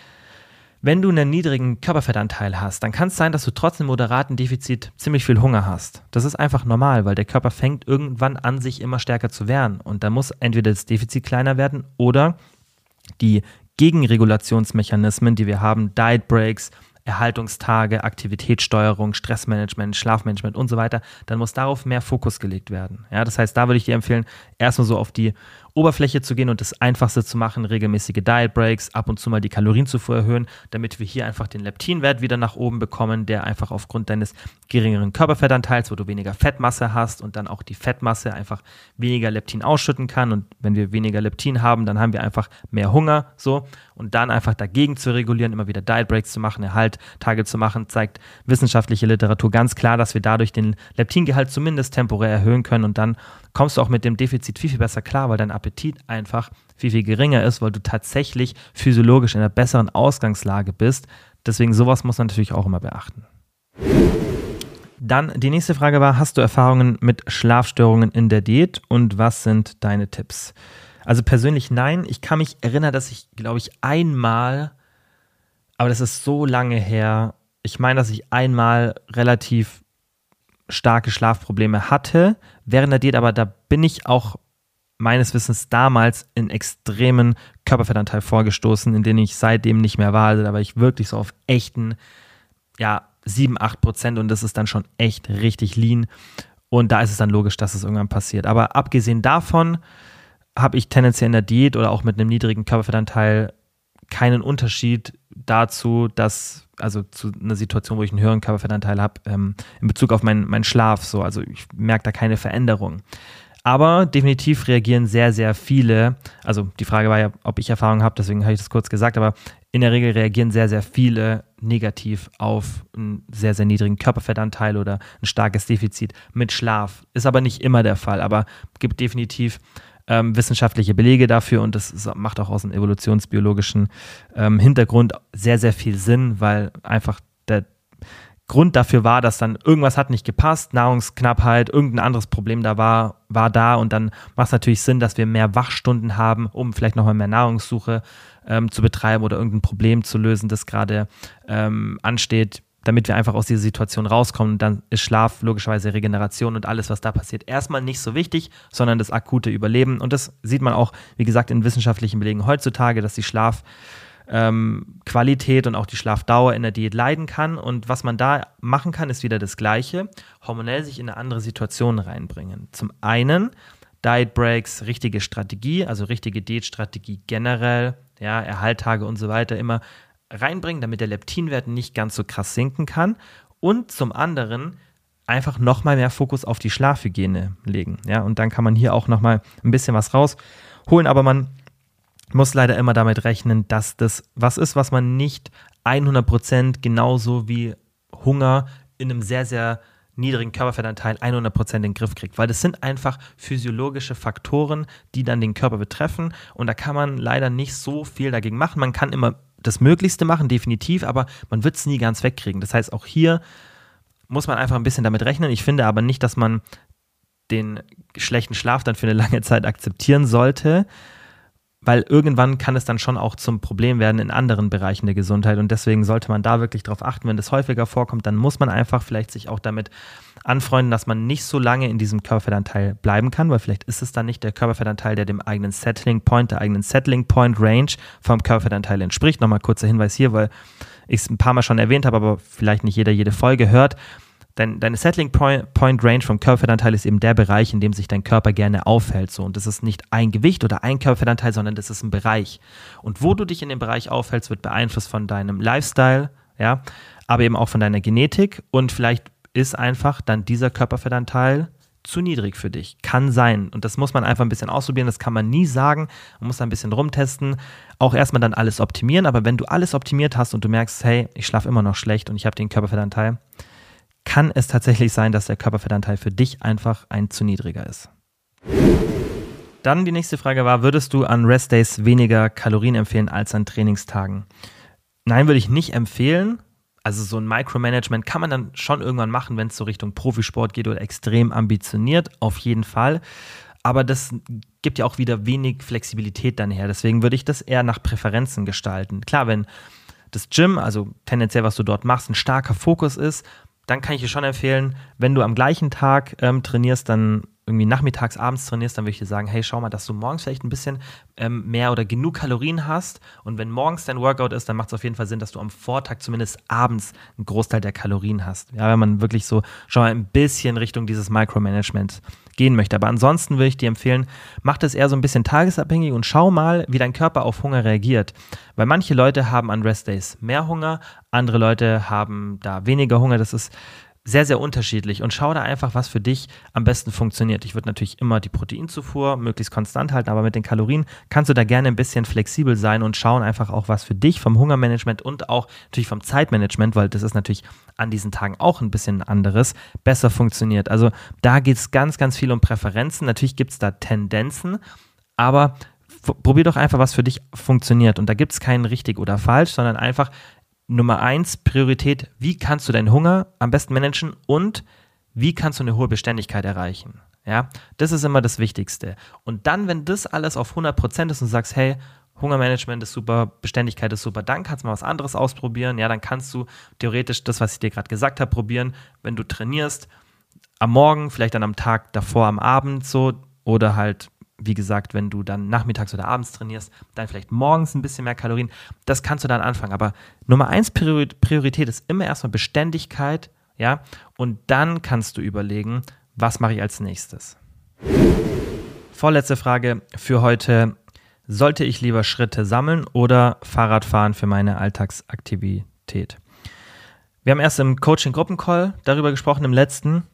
wenn du einen niedrigen Körperfettanteil hast, dann kann es sein, dass du trotz einem moderaten Defizit ziemlich viel Hunger hast. Das ist einfach normal, weil der Körper fängt irgendwann an, sich immer stärker zu wehren. Und da muss entweder das Defizit kleiner werden oder die Gegenregulationsmechanismen, die wir haben, Diet Breaks, Erhaltungstage, Aktivitätssteuerung, Stressmanagement, Schlafmanagement und so weiter, dann muss darauf mehr Fokus gelegt werden. Ja, das heißt, da würde ich dir empfehlen, erstmal so auf die Oberfläche zu gehen und das Einfachste zu machen, regelmäßige Diet Breaks, ab und zu mal die Kalorienzufuhr erhöhen, damit wir hier einfach den Leptinwert wieder nach oben bekommen, der einfach aufgrund deines geringeren Körperfettanteils, wo du weniger Fettmasse hast und dann auch die Fettmasse einfach weniger Leptin ausschütten kann. Und wenn wir weniger Leptin haben, dann haben wir einfach mehr Hunger, so. Und dann einfach dagegen zu regulieren, immer wieder Diet Breaks zu machen, Erhalttage zu machen, zeigt wissenschaftliche Literatur ganz klar, dass wir dadurch den Leptingehalt zumindest temporär erhöhen können und dann kommst du auch mit dem Defizit viel, viel besser klar, weil dein Appetit Appetit einfach viel, viel geringer ist, weil du tatsächlich physiologisch in einer besseren Ausgangslage bist. Deswegen sowas muss man natürlich auch immer beachten. Dann die nächste Frage war, hast du Erfahrungen mit Schlafstörungen in der Diät und was sind deine Tipps? Also persönlich nein. Ich kann mich erinnern, dass ich, glaube ich, einmal, aber das ist so lange her, ich meine, dass ich einmal relativ starke Schlafprobleme hatte während der Diät, aber da bin ich auch meines Wissens damals in extremen Körperfettanteil vorgestoßen, in denen ich seitdem nicht mehr war. Also da war ich wirklich so auf echten, ja, 7, 8 Prozent und das ist dann schon echt richtig lean. Und da ist es dann logisch, dass es irgendwann passiert. Aber abgesehen davon habe ich tendenziell in der Diät oder auch mit einem niedrigen Körperfettanteil keinen Unterschied dazu, dass, also zu einer Situation, wo ich einen höheren Körperfettanteil habe, ähm, in Bezug auf meinen, meinen Schlaf. So, also ich merke da keine Veränderung. Aber definitiv reagieren sehr, sehr viele, also die Frage war ja, ob ich Erfahrung habe, deswegen habe ich das kurz gesagt, aber in der Regel reagieren sehr, sehr viele negativ auf einen sehr, sehr niedrigen Körperfettanteil oder ein starkes Defizit mit Schlaf. Ist aber nicht immer der Fall, aber gibt definitiv ähm, wissenschaftliche Belege dafür und das macht auch aus einem evolutionsbiologischen ähm, Hintergrund sehr, sehr viel Sinn, weil einfach Grund dafür war, dass dann irgendwas hat nicht gepasst, Nahrungsknappheit, irgendein anderes Problem da war, war da und dann macht es natürlich Sinn, dass wir mehr Wachstunden haben, um vielleicht nochmal mehr Nahrungssuche ähm, zu betreiben oder irgendein Problem zu lösen, das gerade ähm, ansteht, damit wir einfach aus dieser Situation rauskommen. Dann ist Schlaf logischerweise Regeneration und alles, was da passiert, erstmal nicht so wichtig, sondern das akute Überleben. Und das sieht man auch, wie gesagt, in wissenschaftlichen Belegen heutzutage, dass die Schlafqualität ähm, und auch die Schlafdauer in der Diät leiden kann. Und was man da machen kann, ist wieder das Gleiche: hormonell sich in eine andere Situation reinbringen. Zum einen Diet Breaks, richtige Strategie, also richtige Diätstrategie generell, ja, Erhalttage und so weiter immer reinbringen, damit der Leptinwert nicht ganz so krass sinken kann. Und zum anderen einfach nochmal mehr Fokus auf die Schlafhygiene legen. Ja, und dann kann man hier auch nochmal ein bisschen was rausholen, aber man muss leider immer damit rechnen, dass das was ist, was man nicht 100% genauso wie Hunger in einem sehr, sehr niedrigen Körperfettanteil 100% in den Griff kriegt, weil das sind einfach physiologische Faktoren, die dann den Körper betreffen und da kann man leider nicht so viel dagegen machen. Man kann immer das Möglichste machen, definitiv, aber man wird es nie ganz wegkriegen. Das heißt, auch hier muss man einfach ein bisschen damit rechnen. Ich finde aber nicht, dass man den schlechten Schlaf dann für eine lange Zeit akzeptieren sollte, weil irgendwann kann es dann schon auch zum Problem werden in anderen Bereichen der Gesundheit und deswegen sollte man da wirklich darauf achten, wenn das häufiger vorkommt, dann muss man einfach vielleicht sich auch damit anfreunden, dass man nicht so lange in diesem Körperfettanteil bleiben kann, weil vielleicht ist es dann nicht der Körperfettanteil, der dem eigenen Settling Point, der eigenen Settling Point Range vom Körperfettanteil entspricht. Nochmal kurzer Hinweis hier, weil ich es ein paar Mal schon erwähnt habe, aber vielleicht nicht jeder jede Folge hört. Dein, deine Settling Point, Point Range vom Körperfettanteil ist eben der Bereich, in dem sich dein Körper gerne aufhält. So. Und das ist nicht ein Gewicht oder ein Körperfettanteil, sondern das ist ein Bereich. Und wo du dich in dem Bereich aufhältst, wird beeinflusst von deinem Lifestyle, ja, aber eben auch von deiner Genetik. Und vielleicht ist einfach dann dieser Körperfettanteil zu niedrig für dich. Kann sein. Und das muss man einfach ein bisschen ausprobieren. Das kann man nie sagen. Man muss da ein bisschen rumtesten. Auch erstmal dann alles optimieren. Aber wenn du alles optimiert hast und du merkst, hey, ich schlafe immer noch schlecht und ich habe den Körperfettanteil, kann es tatsächlich sein, dass der Körperfettanteil für dich einfach ein zu niedriger ist. Dann die nächste Frage war, würdest du an Restdays weniger Kalorien empfehlen als an Trainingstagen? Nein, würde ich nicht empfehlen. Also so ein Micromanagement kann man dann schon irgendwann machen, wenn es so Richtung Profisport geht oder extrem ambitioniert, auf jeden Fall. Aber das gibt ja auch wieder wenig Flexibilität dann her. Deswegen würde ich das eher nach Präferenzen gestalten. Klar, wenn das Gym, also tendenziell, was du dort machst, ein starker Fokus ist, dann kann ich dir schon empfehlen, wenn du am gleichen Tag ähm, trainierst, dann irgendwie nachmittags, abends trainierst, dann würde ich dir sagen, hey, schau mal, dass du morgens vielleicht ein bisschen ähm, mehr oder genug Kalorien hast. Und wenn morgens dein Workout ist, dann macht es auf jeden Fall Sinn, dass du am Vortag zumindest abends einen Großteil der Kalorien hast. Ja, wenn man wirklich so schon mal ein bisschen Richtung dieses Micromanagement gehen möchte. Aber ansonsten würde ich dir empfehlen, mach das eher so ein bisschen tagesabhängig und schau mal, wie dein Körper auf Hunger reagiert. Weil manche Leute haben an Restdays mehr Hunger, andere Leute haben da weniger Hunger. Das ist sehr, sehr unterschiedlich und schau da einfach, was für dich am besten funktioniert. Ich würde natürlich immer die Proteinzufuhr möglichst konstant halten, aber mit den Kalorien kannst du da gerne ein bisschen flexibel sein und schauen einfach auch, was für dich vom Hungermanagement und auch natürlich vom Zeitmanagement, weil das ist natürlich an diesen Tagen auch ein bisschen anderes, besser funktioniert. Also da geht es ganz, ganz viel um Präferenzen. Natürlich gibt es da Tendenzen, Aber probier doch einfach, was für dich funktioniert. Und da gibt es keinen richtig oder falsch, sondern einfach Nummer eins, Priorität, wie kannst du deinen Hunger am besten managen und wie kannst du eine hohe Beständigkeit erreichen. Ja, das ist immer das Wichtigste. Und dann, wenn das alles auf 100% ist und sagst, hey, Hungermanagement ist super, Beständigkeit ist super, dann kannst du mal was anderes ausprobieren. Ja, dann kannst du theoretisch das, was ich dir gerade gesagt habe, probieren, wenn du trainierst, am Morgen, vielleicht dann am Tag davor, am Abend so oder halt wie gesagt, wenn du dann nachmittags oder abends trainierst, dann vielleicht morgens ein bisschen mehr Kalorien. Das kannst du dann anfangen. Aber Nummer eins Priorität ist immer erstmal Beständigkeit, ja, und dann kannst du überlegen, was mache ich als nächstes. Vorletzte Frage für heute. Sollte ich lieber Schritte sammeln oder Fahrrad fahren für meine Alltagsaktivität? Wir haben erst im Coaching-Gruppencall darüber gesprochen, im letzten.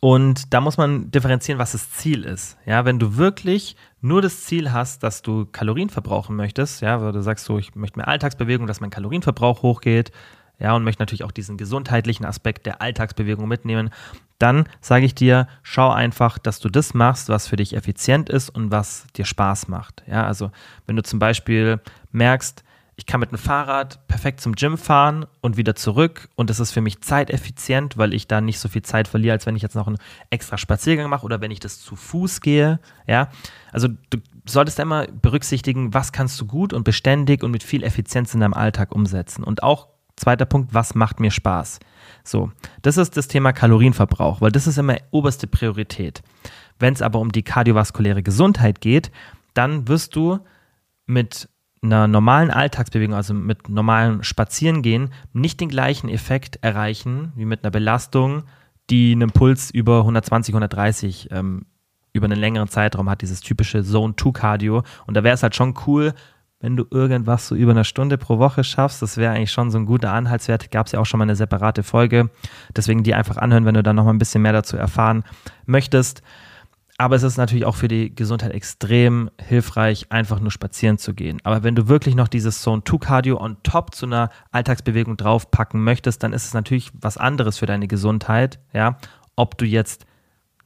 Und da muss man differenzieren, was das Ziel ist. Ja, wenn du wirklich nur das Ziel hast, dass du Kalorien verbrauchen möchtest, ja, weil du sagst so, ich möchte mehr Alltagsbewegung, dass mein Kalorienverbrauch hochgeht, ja, und möchte natürlich auch diesen gesundheitlichen Aspekt der Alltagsbewegung mitnehmen, dann sage ich dir, schau einfach, dass du das machst, was für dich effizient ist und was dir Spaß macht. Ja, also wenn du zum Beispiel merkst, ich kann mit dem Fahrrad perfekt zum Gym fahren und wieder zurück und das ist für mich zeiteffizient, weil ich da nicht so viel Zeit verliere, als wenn ich jetzt noch einen extra Spaziergang mache oder wenn ich das zu Fuß gehe. Ja, also du solltest immer berücksichtigen, was kannst du gut und beständig und mit viel Effizienz in deinem Alltag umsetzen. Und auch zweiter Punkt, was macht mir Spaß? So, das ist das Thema Kalorienverbrauch, weil das ist immer oberste Priorität. Wenn es aber um die kardiovaskuläre Gesundheit geht, dann wirst du mit einer normalen Alltagsbewegung, also mit normalem Spazierengehen, nicht den gleichen Effekt erreichen wie mit einer Belastung, die einen Puls über 120, 130 ähm, über einen längeren Zeitraum hat, dieses typische Zone-2-Cardio. Und da wäre es halt schon cool, wenn du irgendwas so über eine Stunde pro Woche schaffst. Das wäre eigentlich schon so ein guter Anhaltswert. Gab es ja auch schon mal eine separate Folge. Deswegen die einfach anhören, wenn du da noch mal ein bisschen mehr dazu erfahren möchtest. Aber es ist natürlich auch für die Gesundheit extrem hilfreich, einfach nur spazieren zu gehen. Aber wenn du wirklich noch dieses Zone 2 Cardio on top zu einer Alltagsbewegung draufpacken möchtest, dann ist es natürlich was anderes für deine Gesundheit, ja. Ob du jetzt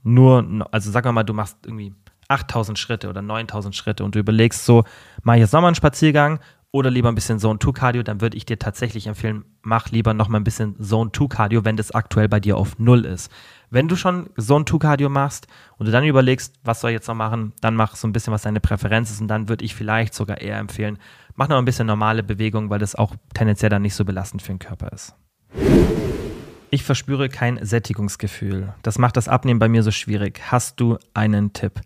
nur, also sag mal, du machst irgendwie 8000 Schritte oder 9000 Schritte und du überlegst so, mache ich jetzt nochmal einen Spaziergang oder lieber ein bisschen Zone 2 Cardio, dann würde ich dir tatsächlich empfehlen, mach lieber nochmal ein bisschen Zone 2 Cardio, wenn das aktuell bei dir auf Null ist. Wenn du schon Zone 2 Cardio machst und du dann überlegst, was soll ich jetzt noch machen, dann mach so ein bisschen, was deine Präferenz ist und dann würde ich vielleicht sogar eher empfehlen, mach noch ein bisschen normale Bewegung, weil das auch tendenziell dann nicht so belastend für den Körper ist. Ich verspüre kein Sättigungsgefühl. Das macht das Abnehmen bei mir so schwierig. Hast du einen Tipp?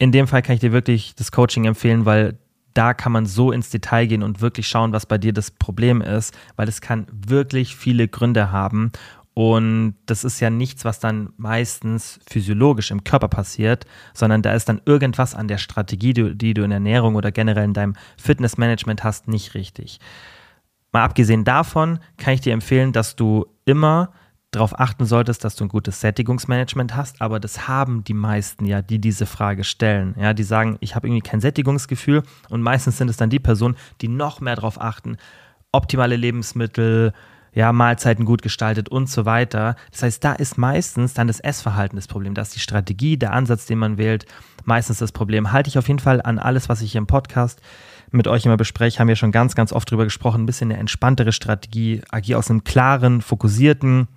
In dem Fall kann ich dir wirklich das Coaching empfehlen, weil da kann man so ins Detail gehen und wirklich schauen, was bei dir das Problem ist, weil es kann wirklich viele Gründe haben und das ist ja nichts, was dann meistens physiologisch im Körper passiert, sondern da ist dann irgendwas an der Strategie, die, du in Ernährung oder generell in deinem Fitnessmanagement hast, nicht richtig. Mal abgesehen davon kann ich dir empfehlen, dass du immer darauf achten solltest, dass du ein gutes Sättigungsmanagement hast, aber das haben die meisten ja, die diese Frage stellen. Ja, die sagen, ich habe irgendwie kein Sättigungsgefühl und meistens sind es dann die Personen, die noch mehr darauf achten, optimale Lebensmittel, ja, Mahlzeiten gut gestaltet und so weiter. Das heißt, da ist meistens dann das Essverhalten das Problem. Da ist die Strategie, der Ansatz, den man wählt, meistens das Problem. Halte ich auf jeden Fall an alles, was ich hier im Podcast mit euch immer bespreche, haben wir schon ganz, ganz oft drüber gesprochen. Ein bisschen eine entspanntere Strategie, agiere aus einem klaren, fokussierten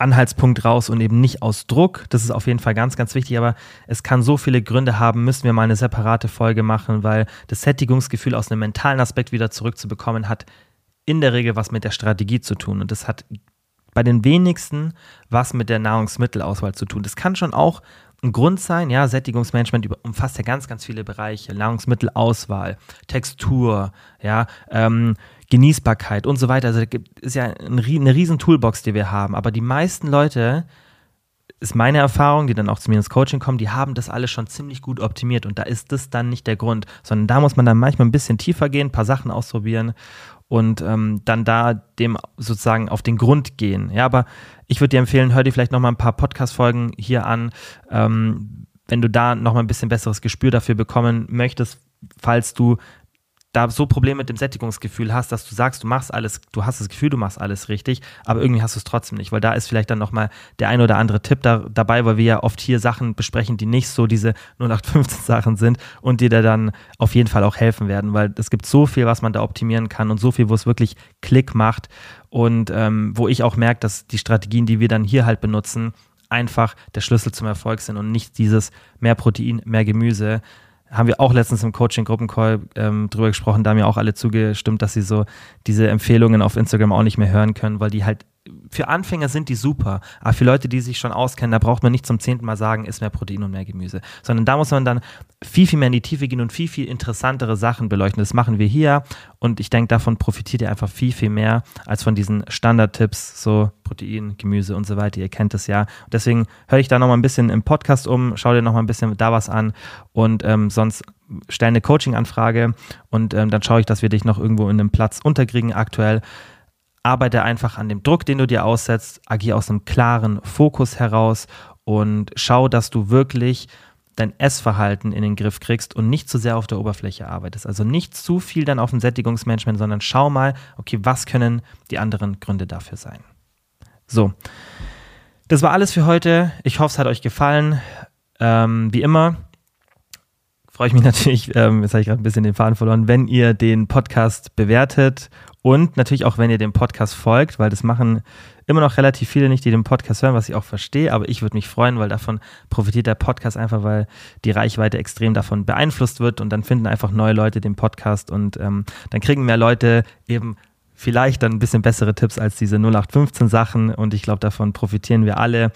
Anhaltspunkt raus und eben nicht aus Druck. Das ist auf jeden Fall ganz, ganz wichtig, aber es kann so viele Gründe haben, müssen wir mal eine separate Folge machen, weil das Sättigungsgefühl aus einem mentalen Aspekt wieder zurückzubekommen hat in der Regel was mit der Strategie zu tun. Und das hat bei den wenigsten was mit der Nahrungsmittelauswahl zu tun. Das kann schon auch ein Grund sein, ja, Sättigungsmanagement umfasst ja ganz, ganz viele Bereiche, Nahrungsmittelauswahl, Textur, ja, ähm, Genießbarkeit und so weiter. Also das ist ja eine riesen Toolbox, die wir haben. Aber die meisten Leute, ist meine Erfahrung, die dann auch zu mir ins Coaching kommen, die haben das alles schon ziemlich gut optimiert und da ist das dann nicht der Grund, sondern da muss man dann manchmal ein bisschen tiefer gehen, ein paar Sachen ausprobieren und ähm, dann da dem sozusagen auf den Grund gehen. Ja, aber ich würde dir empfehlen, hör dir vielleicht nochmal ein paar Podcast-Folgen hier an, ähm, wenn du da nochmal ein bisschen besseres Gespür dafür bekommen möchtest, falls du da so Probleme mit dem Sättigungsgefühl hast, dass du sagst, du machst alles, du hast das Gefühl, du machst alles richtig, aber irgendwie hast du es trotzdem nicht, weil da ist vielleicht dann nochmal der ein oder andere Tipp da, dabei, weil wir ja oft hier Sachen besprechen, die nicht so diese 0815 Sachen sind und dir da dann auf jeden Fall auch helfen werden, weil es gibt so viel, was man da optimieren kann und so viel, wo es wirklich Klick macht und ähm, wo ich auch merke, dass die Strategien, die wir dann hier halt benutzen, einfach der Schlüssel zum Erfolg sind und nicht dieses mehr Protein, mehr Gemüse, haben wir auch letztens im Coaching-Gruppencall ähm, drüber gesprochen, da haben ja auch alle zugestimmt, dass sie so diese Empfehlungen auf Instagram auch nicht mehr hören können, weil die halt für Anfänger sind die super, aber für Leute, die sich schon auskennen, da braucht man nicht zum zehnten Mal sagen, ist mehr Protein und mehr Gemüse, sondern da muss man dann viel, viel mehr in die Tiefe gehen und viel, viel interessantere Sachen beleuchten. Das machen wir hier und ich denke, davon profitiert ihr einfach viel, viel mehr als von diesen Standard-Tipps, so Protein, Gemüse und so weiter. Ihr kennt es ja. Deswegen höre ich da nochmal ein bisschen im Podcast um, schau dir nochmal ein bisschen da was an und ähm, sonst stell eine Coaching-Anfrage und ähm, dann schaue ich, dass wir dich noch irgendwo in einem Platz unterkriegen aktuell arbeite einfach an dem Druck, den du dir aussetzt, agiere aus einem klaren Fokus heraus und schau, dass du wirklich dein Essverhalten in den Griff kriegst und nicht zu sehr auf der Oberfläche arbeitest. Also nicht zu viel dann auf dem Sättigungsmanagement, sondern schau mal, okay, was können die anderen Gründe dafür sein. So, das war alles für heute. Ich hoffe, es hat euch gefallen. Ähm, wie immer freue ich mich natürlich, ähm, jetzt habe ich gerade ein bisschen den Faden verloren, wenn ihr den Podcast bewertet und natürlich auch, wenn ihr dem Podcast folgt, weil das machen immer noch relativ viele nicht, die den Podcast hören, was ich auch verstehe, aber ich würde mich freuen, weil davon profitiert der Podcast einfach, weil die Reichweite extrem davon beeinflusst wird und dann finden einfach neue Leute den Podcast und ähm, dann kriegen mehr Leute eben vielleicht dann ein bisschen bessere Tipps als diese 0815 Sachen und ich glaube, davon profitieren wir alle.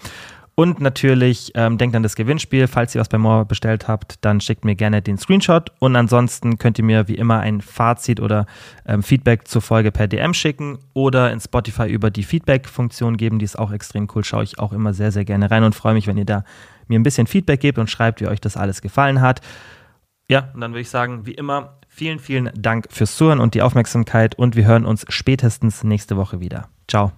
Und natürlich ähm, denkt an das Gewinnspiel. Falls ihr was bei More bestellt habt, dann schickt mir gerne den Screenshot. Und ansonsten könnt ihr mir wie immer ein Fazit oder ähm, Feedback zur Folge per DM schicken oder in Spotify über die Feedback-Funktion geben. Die ist auch extrem cool. Schaue ich auch immer sehr, sehr gerne rein und freue mich, wenn ihr da mir ein bisschen Feedback gebt und schreibt, wie euch das alles gefallen hat. Ja, und dann würde ich sagen, wie immer, vielen, vielen Dank fürs Zuhören und die Aufmerksamkeit und wir hören uns spätestens nächste Woche wieder. Ciao.